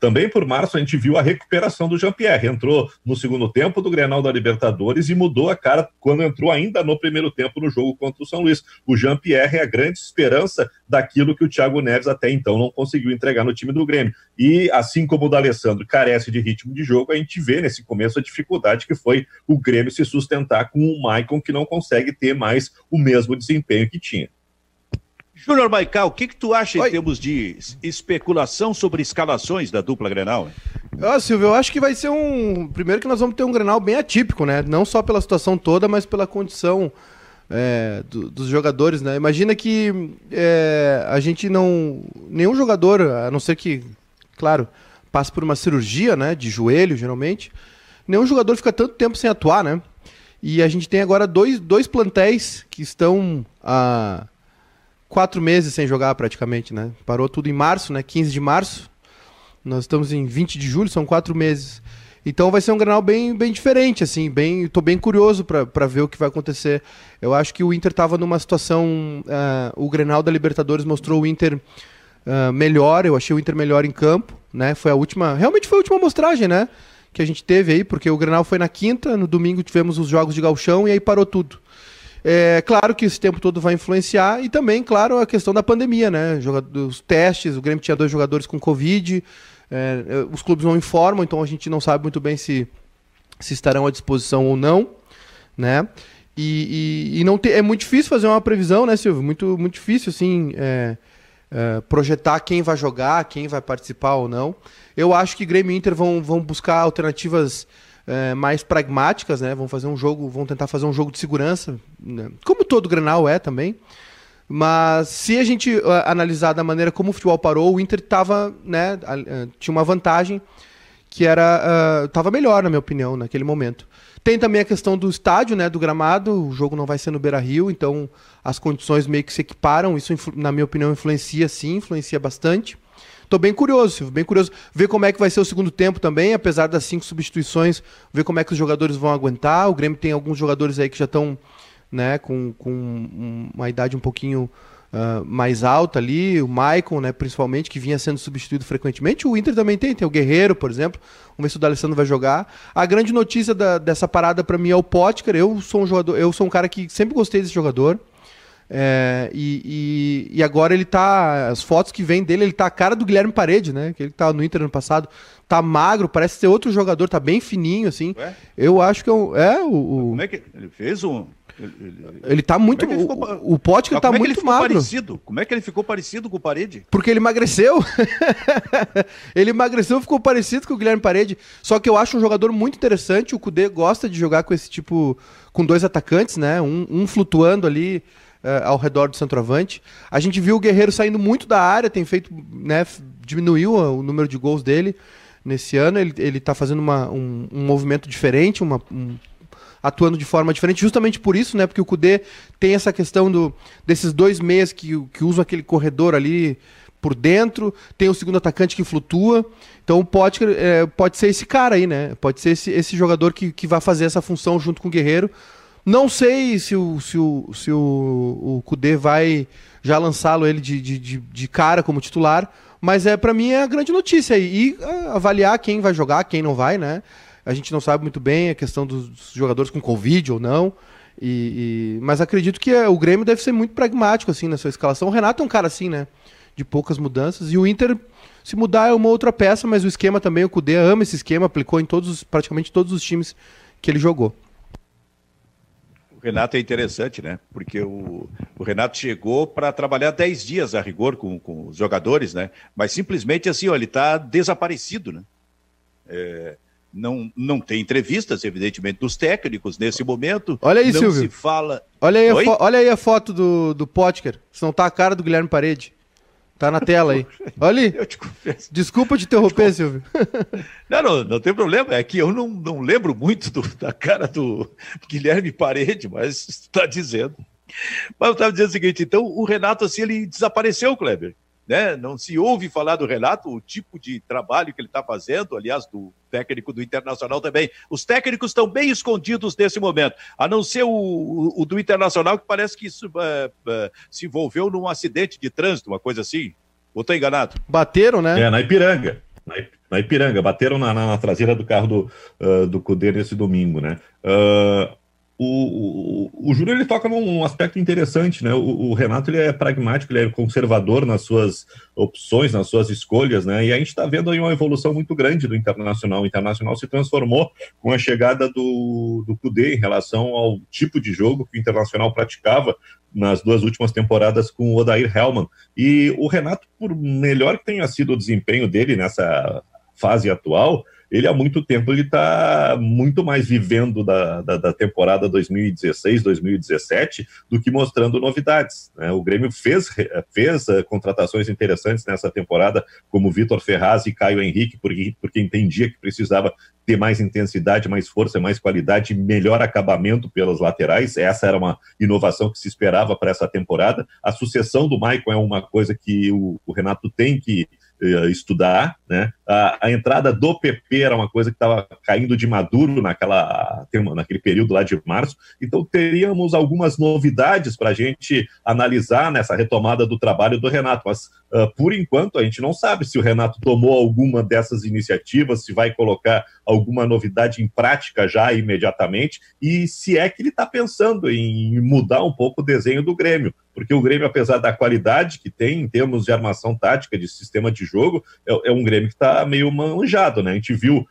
também por março a gente viu a recuperação do Jean-Pierre. Entrou no segundo tempo do Grenal da Libertadores e mudou a cara quando entrou ainda no primeiro tempo no jogo contra o São Luís. O Jean-Pierre é a grande esperança daquilo que o Thiago Neves até então não conseguiu entregar no time do Grêmio. E assim como o D'Alessandro carece de ritmo de jogo, a gente vê nesse começo a dificuldade que foi o Grêmio se sustentar com o Maicon que não consegue ter mais o mesmo desempenho que tinha. Júnior Maical, o que, que tu acha Oi. em termos de especulação sobre escalações da dupla Grenal? Ah, Silvio, eu acho que vai ser um. Primeiro que nós vamos ter um Grenal bem atípico, né? Não só pela situação toda, mas pela condição é, do, dos jogadores, né? Imagina que é, a gente não. Nenhum jogador, a não ser que, claro, passe por uma cirurgia, né? De joelho, geralmente. Nenhum jogador fica tanto tempo sem atuar, né? E a gente tem agora dois, dois plantéis que estão. a quatro meses sem jogar praticamente, né? Parou tudo em março, né? 15 de março. Nós estamos em 20 de julho, são quatro meses. Então vai ser um Grenal bem, bem diferente, assim, bem, tô bem curioso para ver o que vai acontecer. Eu acho que o Inter estava numa situação, uh, o Grenal da Libertadores mostrou o Inter uh, melhor, eu achei o Inter melhor em campo, né? Foi a última, realmente foi a última mostragem, né? Que a gente teve aí, porque o Grenal foi na quinta, no domingo tivemos os jogos de galchão e aí parou tudo. É claro que esse tempo todo vai influenciar e também, claro, a questão da pandemia, né? Os testes, o Grêmio tinha dois jogadores com Covid, é, é, os clubes não informam, então a gente não sabe muito bem se, se estarão à disposição ou não, né? E, e, e não te, é muito difícil fazer uma previsão, né, Silvio? Muito, muito difícil, assim, é, é, projetar quem vai jogar, quem vai participar ou não. Eu acho que Grêmio e Inter vão, vão buscar alternativas é, mais pragmáticas, né? Vão fazer um jogo, vão tentar fazer um jogo de segurança, né? como todo Grenal é também. Mas se a gente uh, analisar da maneira como o futebol parou, o Inter tava, né, uh, tinha uma vantagem que era uh, melhor na minha opinião naquele momento. Tem também a questão do estádio, né, do gramado. O jogo não vai ser no Beira-Rio, então as condições meio que se equiparam. Isso, na minha opinião, influencia sim, influencia bastante. Tô bem curioso, Silvio, bem curioso. Ver como é que vai ser o segundo tempo também, apesar das cinco substituições, ver como é que os jogadores vão aguentar. O Grêmio tem alguns jogadores aí que já estão né, com, com uma idade um pouquinho uh, mais alta ali, o Maicon, né, principalmente, que vinha sendo substituído frequentemente. O Inter também tem, tem o Guerreiro, por exemplo. Vamos ver se o D'Alessandro vai jogar. A grande notícia da, dessa parada para mim é o Potker. Eu sou um jogador, eu sou um cara que sempre gostei desse jogador. É, e, e, e, agora ele tá. As fotos que vem dele, ele tá a cara do Guilherme Parede, né? Que ele tá no Inter ano passado. Tá magro, parece ser outro jogador, tá bem fininho, assim. Ué? Eu acho que é, um, é o, o. Como é que. Ele fez um. Ele, ele tá muito. Ele ficou, o, o Potker tá muito magro. Parecido? Como é que ele ficou parecido com o Parede? Porque ele emagreceu. <laughs> ele emagreceu ficou parecido com o Guilherme Parede. Só que eu acho um jogador muito interessante. O Kudê gosta de jogar com esse tipo. com dois atacantes, né? Um, um flutuando ali. Uh, ao redor do centroavante. A gente viu o Guerreiro saindo muito da área, tem feito, né, diminuiu o número de gols dele nesse ano. Ele, ele tá fazendo uma, um, um movimento diferente, uma, um, atuando de forma diferente, justamente por isso, né? Porque o Kudê tem essa questão do, desses dois meias que, que usam aquele corredor ali por dentro, tem o segundo atacante que flutua. Então pode, é, pode ser esse cara aí, né? Pode ser esse, esse jogador que, que vai fazer essa função junto com o Guerreiro. Não sei se o, se o, se o, o Kudê vai já lançá-lo ele de, de, de, cara como titular, mas é para mim é a grande notícia. E uh, avaliar quem vai jogar, quem não vai, né? A gente não sabe muito bem a questão dos jogadores com Covid ou não. E, e... Mas acredito que é, o Grêmio deve ser muito pragmático assim na sua escalação. O Renato é um cara assim, né? De poucas mudanças. E o Inter, se mudar, é uma outra peça, mas o esquema também, o Cudê ama esse esquema, aplicou em todos, praticamente todos os times que ele jogou. O Renato é interessante, né? Porque o, o Renato chegou para trabalhar 10 dias a rigor com, com os jogadores, né? Mas simplesmente assim, ó, ele está desaparecido, né? É, não, não tem entrevistas, evidentemente, dos técnicos nesse momento. Olha aí, não Silvio. se fala. Olha aí, a, olha aí a foto do, do Potker. Se não tá a cara do Guilherme Parede. Tá na tela aí. <laughs> Olha aí. Eu te confesso. Desculpa te interromper, te Silvio. Não, não, não tem problema. É que eu não, não lembro muito do, da cara do Guilherme Parede, mas está dizendo. Mas eu estava dizendo o seguinte: então o Renato, assim, ele desapareceu, Kleber né? Não se ouve falar do Renato, o tipo de trabalho que ele está fazendo, aliás, do técnico do Internacional também. Os técnicos estão bem escondidos nesse momento, a não ser o, o, o do Internacional, que parece que isso, uh, uh, se envolveu num acidente de trânsito, uma coisa assim. Ou estou enganado? Bateram, né? É, na Ipiranga. Na, Ipiranga, bateram na, na, na, traseira do carro do, uh, do Cudê nesse domingo, né? Uh, o, o, o Júlio ele toca num aspecto interessante, né? O, o, Renato ele é pragmático, ele é conservador nas suas opções, nas suas escolhas, né? E a gente está vendo aí uma evolução muito grande do Internacional. O Internacional se transformou com a chegada do, do Kudê em relação ao tipo de jogo que o Internacional praticava nas duas últimas temporadas com o Odair Hellman. E o Renato, por melhor que tenha sido o desempenho dele nessa fase atual, ele há muito tempo ele está muito mais vivendo da, da, da, temporada 2016, 2017 do que mostrando novidades. Né? O Grêmio fez, fez uh, contratações interessantes nessa temporada, como Vitor Ferraz e Caio Henrique, porque, porque entendia que precisava ter mais intensidade, mais força, mais qualidade, melhor acabamento pelas laterais. Essa era uma inovação que se esperava para essa temporada. A sucessão do Maicon é uma coisa que o, o Renato tem que estudar, né? A, a, entrada do PP era uma coisa que estava caindo de maduro naquela, naquele período lá de março, então teríamos algumas novidades para a gente analisar nessa retomada do trabalho do Renato, mas uh, por enquanto a gente não sabe se o Renato tomou alguma dessas iniciativas, se vai colocar alguma novidade em prática já imediatamente e se é que ele está pensando em mudar um pouco o desenho do Grêmio porque o Grêmio, apesar da qualidade que tem em termos de armação tática, de sistema de jogo, é, é um Grêmio que está meio manjado, né? A gente viu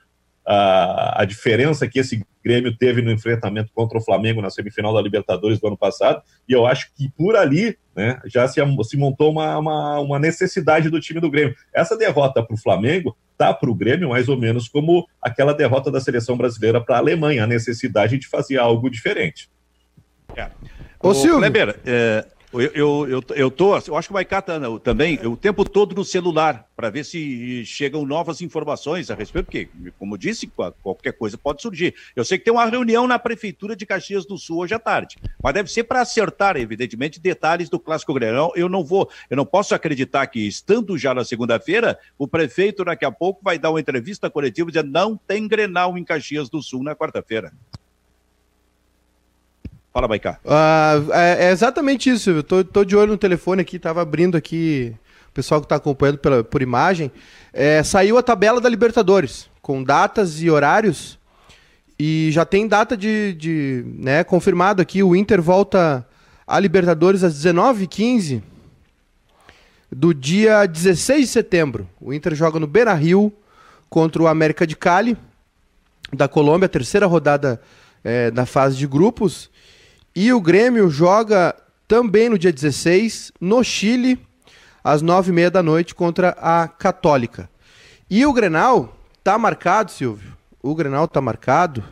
a, a diferença que esse Grêmio teve no enfrentamento contra o Flamengo na semifinal da Libertadores do ano passado, e eu acho que por ali né, já se, se montou uma, uma, uma, necessidade do time do Grêmio. Essa derrota para o Flamengo tá para o Grêmio mais ou menos como aquela derrota da seleção brasileira para a Alemanha, a necessidade de fazer algo diferente. É. Ô, Ô Silvio, Kleber, é, eu, eu, eu, eu, tô, eu acho que o Maiká tá também o tempo todo no celular, para ver se chegam novas informações a respeito, porque, como disse, qualquer coisa pode surgir. Eu sei que tem uma reunião na Prefeitura de Caxias do Sul hoje à tarde, mas deve ser para acertar, evidentemente, detalhes do Clássico Grenal. Eu não vou, eu não posso acreditar que, estando já na segunda-feira, o prefeito daqui a pouco vai dar uma entrevista coletiva dizendo não tem Grenal em Caxias do Sul na quarta-feira. Fala, Baicá. Uh, é, é, exatamente isso, eu tô, tô de olho no telefone aqui, tava abrindo aqui, o pessoal que está acompanhando pela, por imagem. É, saiu a tabela da Libertadores, com datas e horários, e já tem data de, de né, confirmado aqui, o Inter volta a Libertadores às 19h15 do dia 16 de setembro. O Inter joga no Beira-Rio contra o América de Cali, da Colômbia, terceira rodada é, da fase de grupos. E o Grêmio joga também no dia 16, no Chile, às 9h30 da noite, contra a Católica. E o Grenal tá marcado, Silvio. O Grenal tá marcado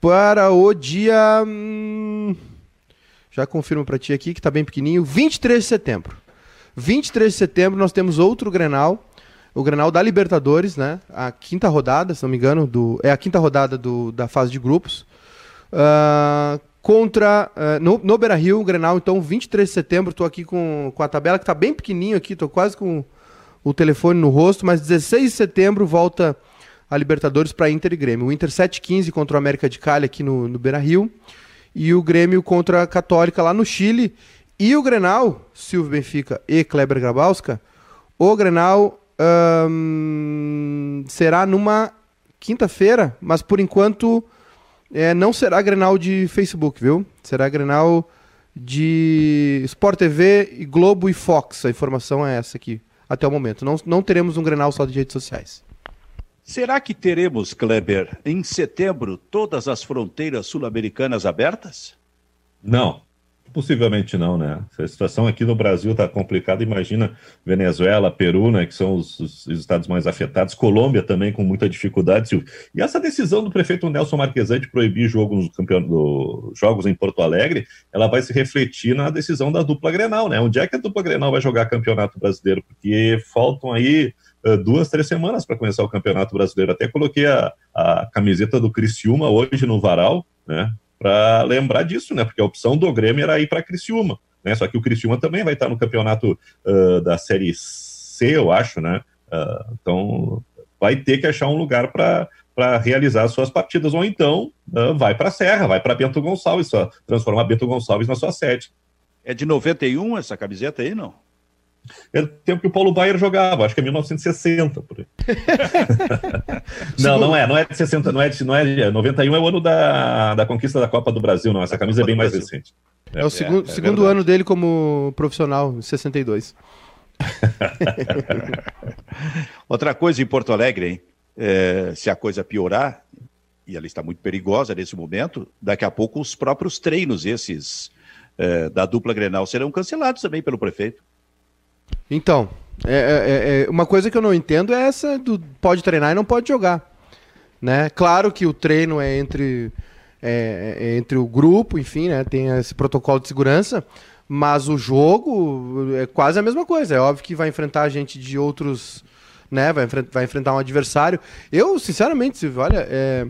para o dia. Hum, já confirmo para ti aqui que tá bem pequenininho. 23 de setembro. 23 de setembro nós temos outro Grenal. O Grenal da Libertadores, né? A quinta rodada, se não me engano, do, é a quinta rodada do, da fase de grupos. Uh, contra. Uh, no, no Beira Rio, Grenal, então, 23 de setembro. Estou aqui com, com a tabela que está bem pequenininho aqui, estou quase com o telefone no rosto, mas 16 de setembro volta a Libertadores para Inter e Grêmio. O Inter 7-15 contra o América de Cali aqui no, no Beira Rio. E o Grêmio contra a Católica lá no Chile. E o Grenal, Silvio Benfica e Kleber Grabowska, o Grenal será numa quinta-feira, mas por enquanto é, não será Grenal de Facebook, viu? Será Grenal de Sport TV, e Globo e Fox. A informação é essa aqui, até o momento. Não, não teremos um Grenal só de redes sociais. Será que teremos, Kleber, em setembro, todas as fronteiras sul-americanas abertas? Não, possivelmente não, né? A situação aqui no Brasil está complicada. Imagina Venezuela, Peru, né, que são os, os, estados mais afetados, Colômbia também com muita dificuldade. E essa decisão do prefeito Nelson Marquesan de proibir jogos, campeon... do... jogos em Porto Alegre, ela vai se refletir na decisão da dupla Grenal, né? Onde é que a dupla Grenal vai jogar campeonato brasileiro? Porque faltam aí duas, três semanas para começar o Campeonato Brasileiro. Até coloquei a, a camiseta do Criciúma hoje no varal, né? Para lembrar disso, né? Porque a opção do Grêmio era ir para Criciúma, né? Só que o Criciúma também vai estar no campeonato uh, da Série C, eu acho, né? Uh, então vai ter que achar um lugar para para realizar suas partidas, ou então uh, vai para a Serra, vai para Bento Gonçalves, só, transformar Bento Gonçalves na sua sede. É de 91 essa camiseta aí, não? Era o tempo que o Paulo Baier jogava, acho que é 1960. Por aí. <laughs> não, não é, não é de 60, não é de, não é de, 91 é o ano da, da conquista da Copa do Brasil, não, essa camisa é bem mais recente. É, é o segundo, é, é segundo ano dele como profissional, 62. <laughs> Outra coisa em Porto Alegre, hein? É, se a coisa piorar, e ela está muito perigosa nesse momento, daqui a pouco os próprios treinos, esses é, da dupla Grenal, serão cancelados também pelo prefeito. Então, é, é, é, uma coisa que eu não entendo é essa do pode treinar e não pode jogar. Né? Claro que o treino é entre, é, é, entre o grupo, enfim, né? tem esse protocolo de segurança, mas o jogo é quase a mesma coisa. É óbvio que vai enfrentar gente de outros. Né? Vai, vai enfrentar um adversário. Eu, sinceramente, Silvio, olha. É,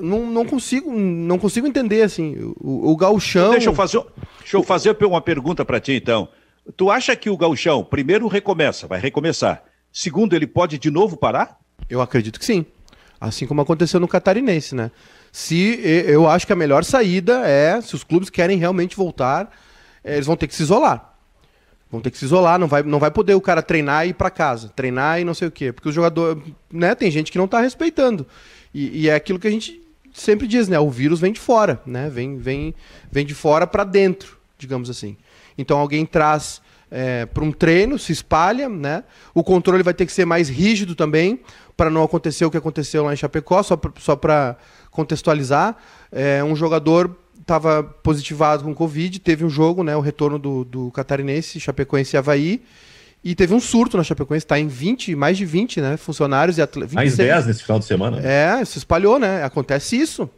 não, não consigo não consigo entender assim o, o gauchão deixa eu fazer deixa eu fazer uma pergunta para ti então Tu acha que o gauchão, primeiro, recomeça, vai recomeçar. Segundo, ele pode de novo parar? Eu acredito que sim. Assim como aconteceu no Catarinense, né? Se eu acho que a melhor saída é, se os clubes querem realmente voltar, é, eles vão ter que se isolar. Vão ter que se isolar, não vai, não vai poder o cara treinar e ir para casa, treinar e não sei o quê, porque o jogador, né, tem gente que não está respeitando. E, e, é aquilo que a gente sempre diz, né? O vírus vem de fora, né? Vem, vem, vem de fora para dentro, digamos assim. Então alguém traz é, para um treino, se espalha, né? O controle vai ter que ser mais rígido também, para não acontecer o que aconteceu lá em Chapecó, só para só contextualizar. É, um jogador estava positivado com Covid, teve um jogo, né? O retorno do, do Catarinense, Chapecoense e Havaí. E teve um surto na Chapecoense, está em 20, mais de 20, né? Funcionários e atletas. Mais 10 nesse final de semana. É, se espalhou, né? Acontece isso.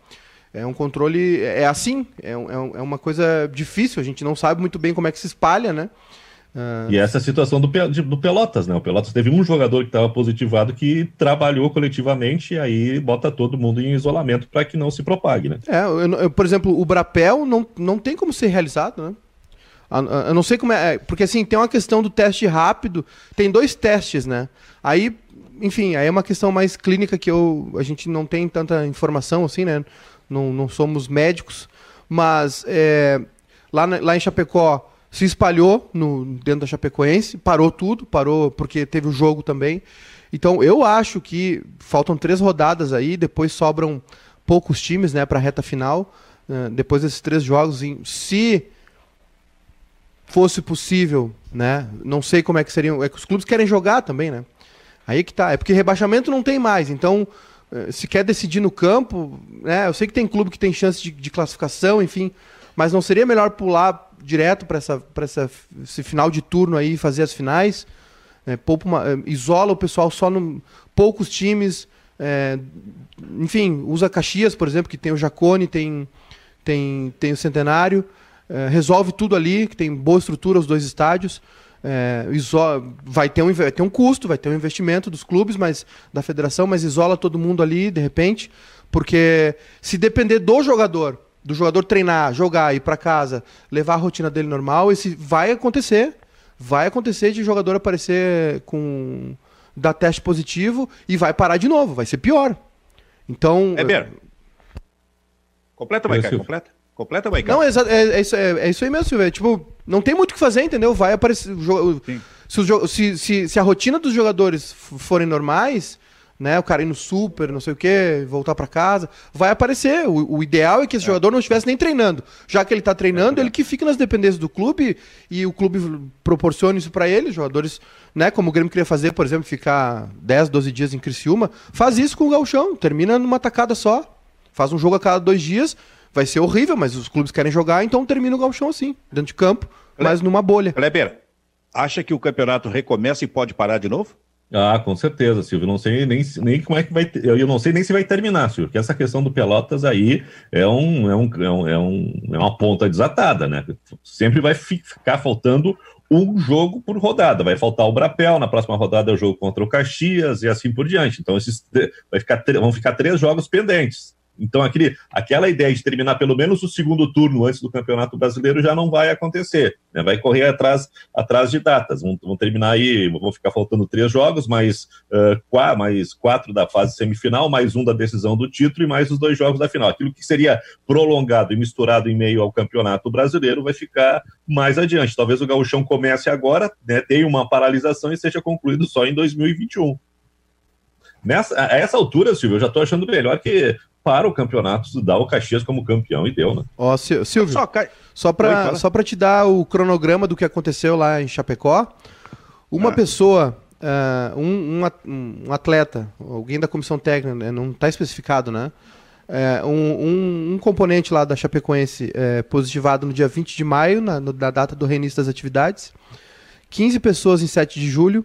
É um controle. É assim, é, é, é uma coisa difícil, a gente não sabe muito bem como é que se espalha, né? Uh... E essa é a situação do, do Pelotas, né? O Pelotas teve um jogador que estava positivado que trabalhou coletivamente e aí bota todo mundo em isolamento para que não se propague, né? É, eu, eu, por exemplo, o Brapel não, não tem como ser realizado, né? Eu não sei como é, é. Porque assim, tem uma questão do teste rápido, tem dois testes, né? Aí, enfim, aí é uma questão mais clínica que eu, a gente não tem tanta informação assim, né? Não, não somos médicos, mas é, lá, lá em Chapecó se espalhou no, dentro da Chapecoense, parou tudo, parou porque teve o jogo também. Então eu acho que faltam três rodadas aí, depois sobram poucos times né, para a reta final. Uh, depois desses três jogos, se fosse possível, né? Não sei como é que seriam. É que os clubes querem jogar também, né? Aí que tá. É porque rebaixamento não tem mais. Então, se quer decidir no campo, né? Eu sei que tem clube que tem chance de, de classificação, enfim, mas não seria melhor pular direto para essa, essa, esse final de turno aí, fazer as finais? É, poupa uma, é, isola o pessoal só no poucos times. É, enfim, usa Caxias, por exemplo, que tem o Jacone, tem, tem, tem o Centenário. É, resolve tudo ali, que tem boa estrutura os dois estádios. É, isola, vai, ter um, vai ter um custo, vai ter um investimento dos clubes, mas da federação, mas isola todo mundo ali, de repente. Porque se depender do jogador, do jogador treinar, jogar, ir para casa, levar a rotina dele normal, esse vai acontecer vai acontecer de jogador aparecer com dar teste positivo e vai parar de novo, vai ser pior. Então. É ver. Completa, vai, completa. Completa, vai, Não, é, é, é, isso, é, é, isso aí mesmo, Silvio. É, tipo, não tem muito o que fazer, entendeu? Vai aparecer. Se, se, se, se a rotina dos jogadores forem normais, né? O cara ir no super, não sei o que, voltar para casa, vai aparecer. O, o, ideal é que esse é. jogador não estivesse nem treinando. Já que ele tá treinando, é ele que fique nas dependências do clube e o clube proporcione isso para ele. Jogadores, né? Como o Grêmio queria fazer, por exemplo, ficar 10, 12 dias em Criciúma, faz isso com o Galchão, termina numa tacada só. Faz um jogo a cada dois dias, vai ser horrível, mas os clubes querem jogar, então termina o Galchão assim, dentro de campo, mas numa bolha. Kleber, acha que o campeonato recomeça e pode parar de novo? Ah, com certeza, Silvio. Não sei nem, nem como é que vai. Eu não sei nem se vai terminar, Silvio, porque essa questão do Pelotas aí é, um, é, um, é, um, é, um, é uma ponta desatada, né? Sempre vai ficar faltando um jogo por rodada. Vai faltar o Brapel, na próxima rodada é o jogo contra o Caxias e assim por diante. Então, esses vai ficar, vão ficar três jogos pendentes. Então, aquele, aquela ideia de terminar pelo menos o segundo turno antes do Campeonato Brasileiro já não vai acontecer. Né? Vai correr atrás, atrás de datas. Vão, vão terminar aí, vão ficar faltando três jogos, mais, uh, quatro, mais quatro da fase semifinal, mais um da decisão do título e mais os dois jogos da final. Aquilo que seria prolongado e misturado em meio ao Campeonato Brasileiro vai ficar mais adiante. Talvez o gauchão comece agora, né, tenha uma paralisação e seja concluído só em 2021. Nessa, a essa altura, Silvio, eu já estou achando melhor que para o campeonato dar o Caxias como campeão e deu, né? Ó, Silvio, só, cai... só para só te dar o cronograma do que aconteceu lá em Chapecó, uma ah. pessoa, uh, um, um, atleta, alguém da comissão técnica, né, não está especificado, né? É, um, um, um, componente lá da Chapecoense é, positivado no dia 20 de maio, na, na data do reinício das atividades. 15 pessoas em 7 de julho,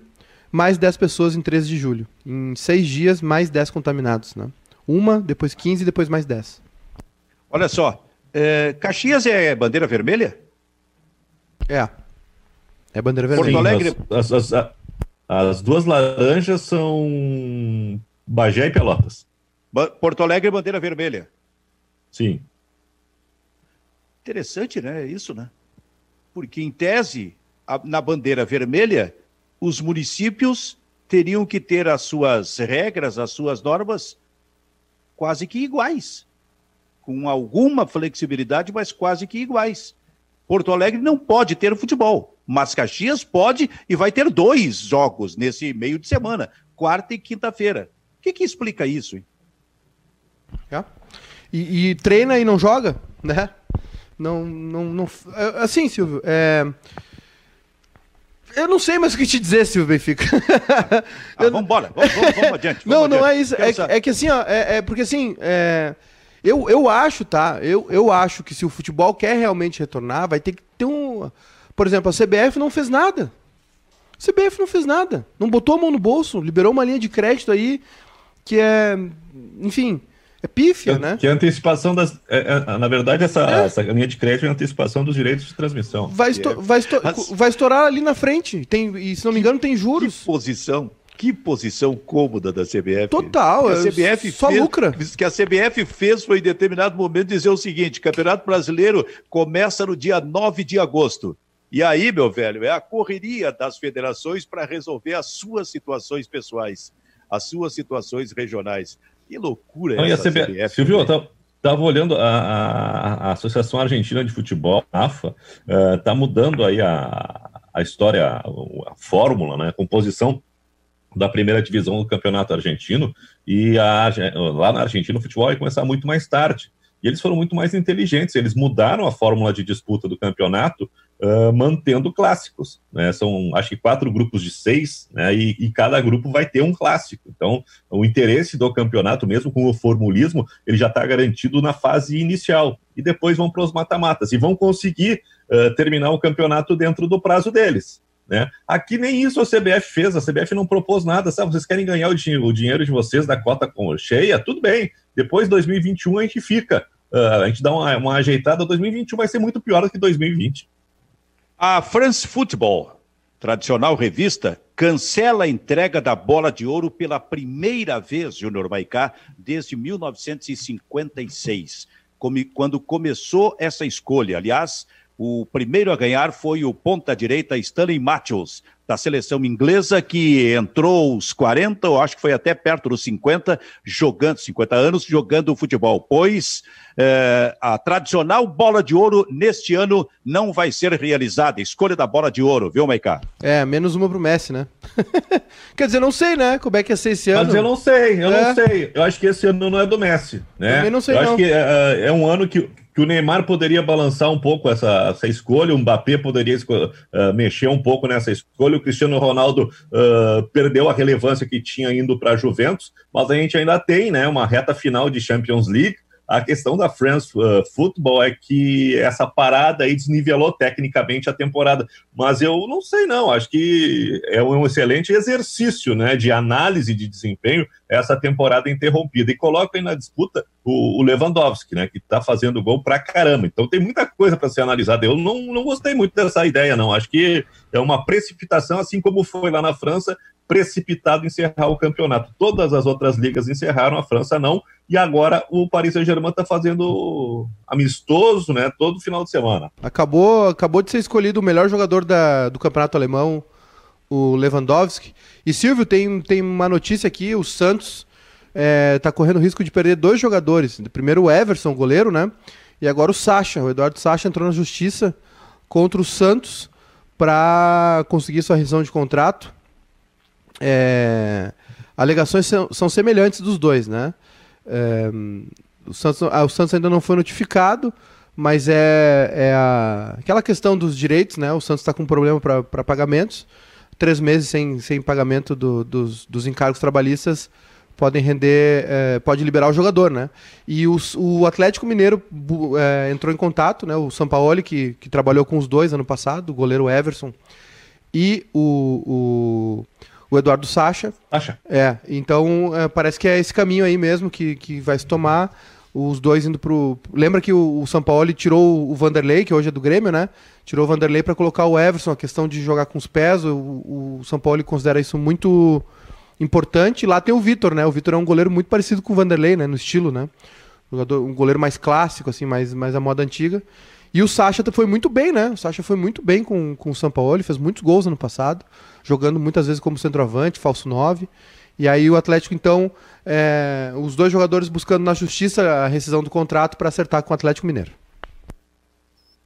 mais 10 pessoas em 13 de julho. Em seis dias, mais 10 contaminados, né? Uma, depois 15 e depois mais 10. Olha só, é, Caxias é bandeira vermelha? É. É bandeira vermelha. Porto Alegre. As, as, as, as, duas laranjas são Bagé e Pelotas. Ba Porto Alegre é bandeira vermelha. Sim. Interessante, né? Isso, né? Porque, em tese, a, na bandeira vermelha, os municípios teriam que ter as suas regras, as suas normas quase que iguais, com alguma flexibilidade, mas quase que iguais. Porto Alegre não pode ter futebol, mas Caxias pode e vai ter dois jogos nesse meio de semana, quarta e quinta-feira. O que, que explica isso? Hein? É. E, e, treina e não joga, né? Não, não, não. É, assim, Silvio, é... Eu não sei mais o que te dizer, Silvio Benfica. <laughs> ah, vamos embora, vamos, vamos, vamos adiante. Vamos não, não é isso. É, é, que assim, ó, é, é porque assim, é, eu, eu acho, tá? Eu, eu acho que se o futebol quer realmente retornar, vai ter que ter um. Por exemplo, a CBF não fez nada. A CBF não fez nada. Não botou a mão no bolso, liberou uma linha de crédito aí que é. Enfim, é pífia, que, né? Que é a antecipação das. É, é, na verdade, essa, é. essa linha de crédito é a antecipação dos direitos de transmissão. Vai, esto é... vai, esto As... vai estourar ali na frente. Tem, e se não me engano, tem juros. Que posição. Que posição cômoda da CBF. Total. Que a CBF só fez, lucra. que a CBF fez foi em determinado momento dizer o seguinte: Campeonato Brasileiro começa no dia 9 de agosto. E aí, meu velho, é a correria das federações para resolver as suas situações pessoais, as suas situações regionais. Que loucura Não, essa CBF. CBF Silvio, eu tava, olhando a, a, a, Associação Argentina de Futebol, a AFA, está uh, mudando aí a, a história, a, a fórmula, né, a composição da primeira divisão do campeonato argentino e a, lá na Argentina o futebol vai começar muito mais tarde. E eles foram muito mais inteligentes, eles mudaram a fórmula de disputa do campeonato, uh, mantendo clássicos. Né? São, acho que, quatro grupos de seis, né? e, e, cada grupo vai ter um clássico. Então, o interesse do campeonato, mesmo com o formulismo, ele já está garantido na fase inicial. E depois vão para os mata-matas, e vão conseguir uh, terminar o campeonato dentro do prazo deles. Né? Aqui nem isso a CBF fez, a CBF não propôs nada, sabe? Vocês querem ganhar o, din o dinheiro de vocês da cota cheia? Tudo bem. Depois, 2021, a gente fica. Uh, a gente dá uma, uma ajeitada. 2021 vai ser muito pior do que 2020. A France Football, tradicional revista, cancela a entrega da bola de ouro pela primeira vez, Júnior Maicá, desde 1956, quando começou essa escolha. Aliás, o primeiro a ganhar foi o ponta-direita Stanley Matthews, da seleção inglesa, que entrou os 40, ou acho que foi até perto dos 50, jogando, 50 anos, jogando futebol. Pois é, a tradicional bola de ouro neste ano não vai ser realizada. Escolha da bola de ouro, viu, Maicá? É, menos uma pro Messi, né? <laughs> Quer dizer, não sei, né? Como é que ia ser esse ano? Mas eu não sei, eu é. não sei. Eu acho que esse ano não é do Messi, né? Também não sei, eu não. acho que é, é um ano que que o Neymar poderia balançar um pouco essa, essa escolha, o Mbappé poderia uh, mexer um pouco nessa escolha, o Cristiano Ronaldo uh, perdeu a relevância que tinha indo para a Juventus, mas a gente ainda tem né, uma reta final de Champions League, a questão da France uh, Football é que essa parada aí desnivelou tecnicamente a temporada. Mas eu não sei, não. Acho que é um excelente exercício né, de análise de desempenho essa temporada interrompida. E coloca aí na disputa o, o Lewandowski, né, que está fazendo gol pra caramba. Então tem muita coisa para ser analisada. Eu não, não gostei muito dessa ideia, não. Acho que é uma precipitação, assim como foi lá na França, precipitado encerrar o campeonato. Todas as outras ligas encerraram, a França não, e agora o Paris Saint-Germain está fazendo amistoso, né, todo final de semana. Acabou, acabou de ser escolhido o melhor jogador da, do campeonato alemão, o Lewandowski. E Silvio, tem, tem uma notícia aqui, o Santos está é, correndo risco de perder dois jogadores. Primeiro o Everson, goleiro, né? E agora o Sacha, o Eduardo Sacha entrou na justiça contra o Santos para conseguir sua rescisão de contrato é, alegações são, são, semelhantes dos dois, né? É, o, Santos, ah, o Santos ainda não foi notificado, mas é, é a, aquela questão dos direitos, né? O Santos está com problema para pagamentos. Três meses sem, sem pagamento do, dos, dos encargos trabalhistas podem render, é, pode liberar o jogador, né? E o, o Atlético Mineiro é, entrou em contato, né? O Sampaoli, que, que trabalhou com os dois ano passado, o goleiro Everson e o, o o Eduardo Sacha. Sacha. É, então é, parece que é esse caminho aí mesmo que, que vai se tomar. Os dois indo pro. Lembra que o, o São Paulo tirou o Vanderlei, que hoje é do Grêmio, né? Tirou o Vanderlei para colocar o Everson, a questão de jogar com os pés. O, o São Paulo considera isso muito importante. Lá tem o Vitor, né? O Vitor é um goleiro muito parecido com o Vanderlei, né? No estilo, né? Um, jogador, um goleiro mais clássico, assim, mais, mais a moda antiga. E o Sacha foi muito bem, né? O Sacha foi muito bem com, com o São Paulo, fez muitos gols ano passado jogando muitas vezes como centroavante, falso 9. E aí o Atlético, então, é, os dois jogadores buscando na justiça a rescisão do contrato para acertar com o Atlético Mineiro.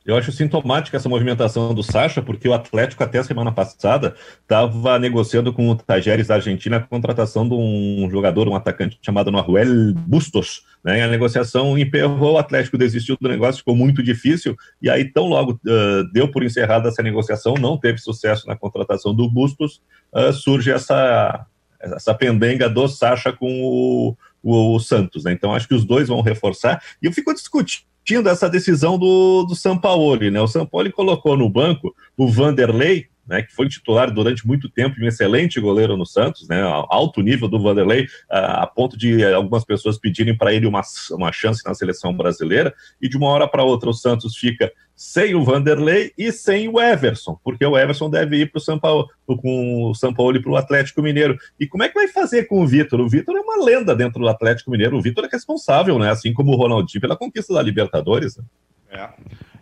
Eu acho sintomática essa movimentação do Sacha, porque o Atlético até semana passada estava negociando com o Tajeres da Argentina a contratação de um jogador, um atacante chamado Noruel Bustos. Né? A negociação emperrou, o Atlético desistiu do negócio, ficou muito difícil, e aí tão logo uh, deu por encerrada essa negociação, não teve sucesso na contratação do Bustos, uh, surge essa, essa pendenga do Sacha com o, o, o Santos. Né? Então acho que os dois vão reforçar, e eu fico discutindo discutindo essa decisão do, do Sampaoli, né? O Sampaoli colocou no banco o Vanderlei, né, que foi titular durante muito tempo, um excelente goleiro no Santos, né, alto nível do Vanderlei, a, ponto de algumas pessoas pedirem para ele uma, uma chance na seleção brasileira, e de uma hora para outra o Santos fica sem o Vanderlei e sem o Everson, porque o Everson deve ir para o São Paulo, com o São Paulo e para o Atlético Mineiro. E como é que vai fazer com o Vitor? O Vitor é uma lenda dentro do Atlético Mineiro, o Vitor é responsável, né, assim como o Ronaldinho, pela conquista da Libertadores. Né? É.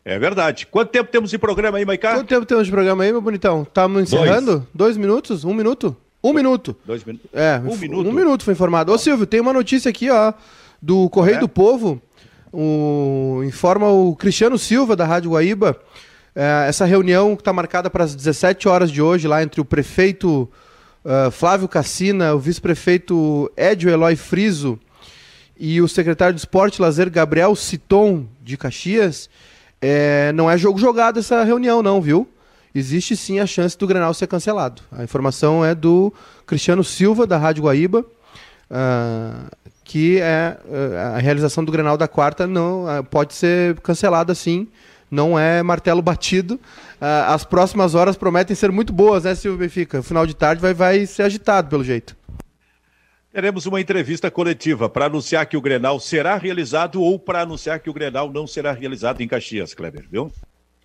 É verdade. Quanto tempo temos de programa aí, Maicá? Quanto tempo temos de programa aí, meu bonitão? Estamos encerrando? Dois. Dois minutos? Um minuto? Um minuto. Dois minutos. É, um minuto. Um minuto foi informado. Ô, Silvio, tem uma notícia aqui, ó, do Correio é? do Povo. O, informa o Cristiano Silva, da Rádio Guaíba. É, essa reunião que está marcada para as 17 horas de hoje, lá entre o prefeito uh, Flávio Cassina, o vice-prefeito Edio Eloy Friso e o secretário de Esporte Lazer Gabriel Citon de Caxias, é, não é jogo jogado essa reunião, não, viu? Existe sim a chance do Grenal ser cancelado. A informação é do Cristiano Silva, da Rádio Guaíba, uh, que é uh, a realização do Grenal da quarta não uh, pode ser cancelada sim. Não é martelo batido. as próximas horas prometem ser muito boas, né, Silvio Benfica? Final de tarde vai, vai ser agitado, pelo jeito. Teremos uma entrevista coletiva para anunciar que o Grenal será realizado ou para anunciar que o Grenal não será realizado em Caxias, Kleber, viu?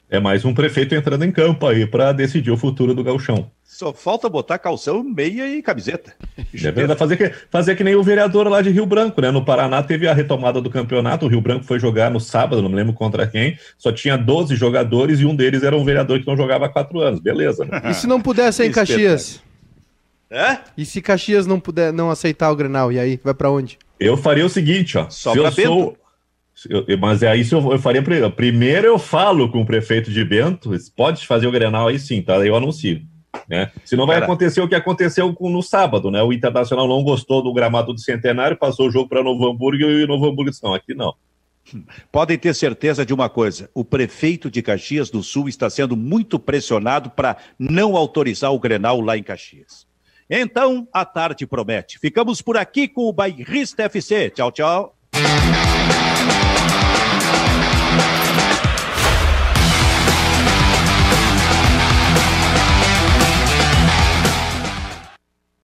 É mais um prefeito entrando em campo aí para decidir o futuro do galchão. Só falta botar calção, meia e camiseta. <laughs> É verdade, fazer que, fazer que nem o vereador lá de Rio Branco, né? No Paraná teve a retomada do campeonato, o Rio Branco foi jogar no sábado, não me lembro contra quem, só tinha 12 jogadores e um deles era um vereador que não jogava há quatro anos, beleza. Né? <laughs> E se não pudesse em Caxias? É? E se Caxias não puder não aceitar o Grenal, e aí? Vai para onde? Eu faria o seguinte, ó. Só se eu Bento. sou. Eu, mas é isso eu, eu faria. Primeiro eu falo com o prefeito de Bento, pode fazer o Grenal aí sim, tá? Eu anuncio. Né? Se não vai Cara, acontecer o que aconteceu no sábado, né? O Internacional não gostou do gramado do Centenário, passou o jogo para Novo Hamburgo e o Novo Hamburgo disse: não, aqui não. Podem ter certeza de uma coisa: o prefeito de Caxias do Sul está sendo muito pressionado para não autorizar o Grenal lá em Caxias. Então, a tarde promete. Ficamos por aqui com o Bairrista FC. Tchau, tchau.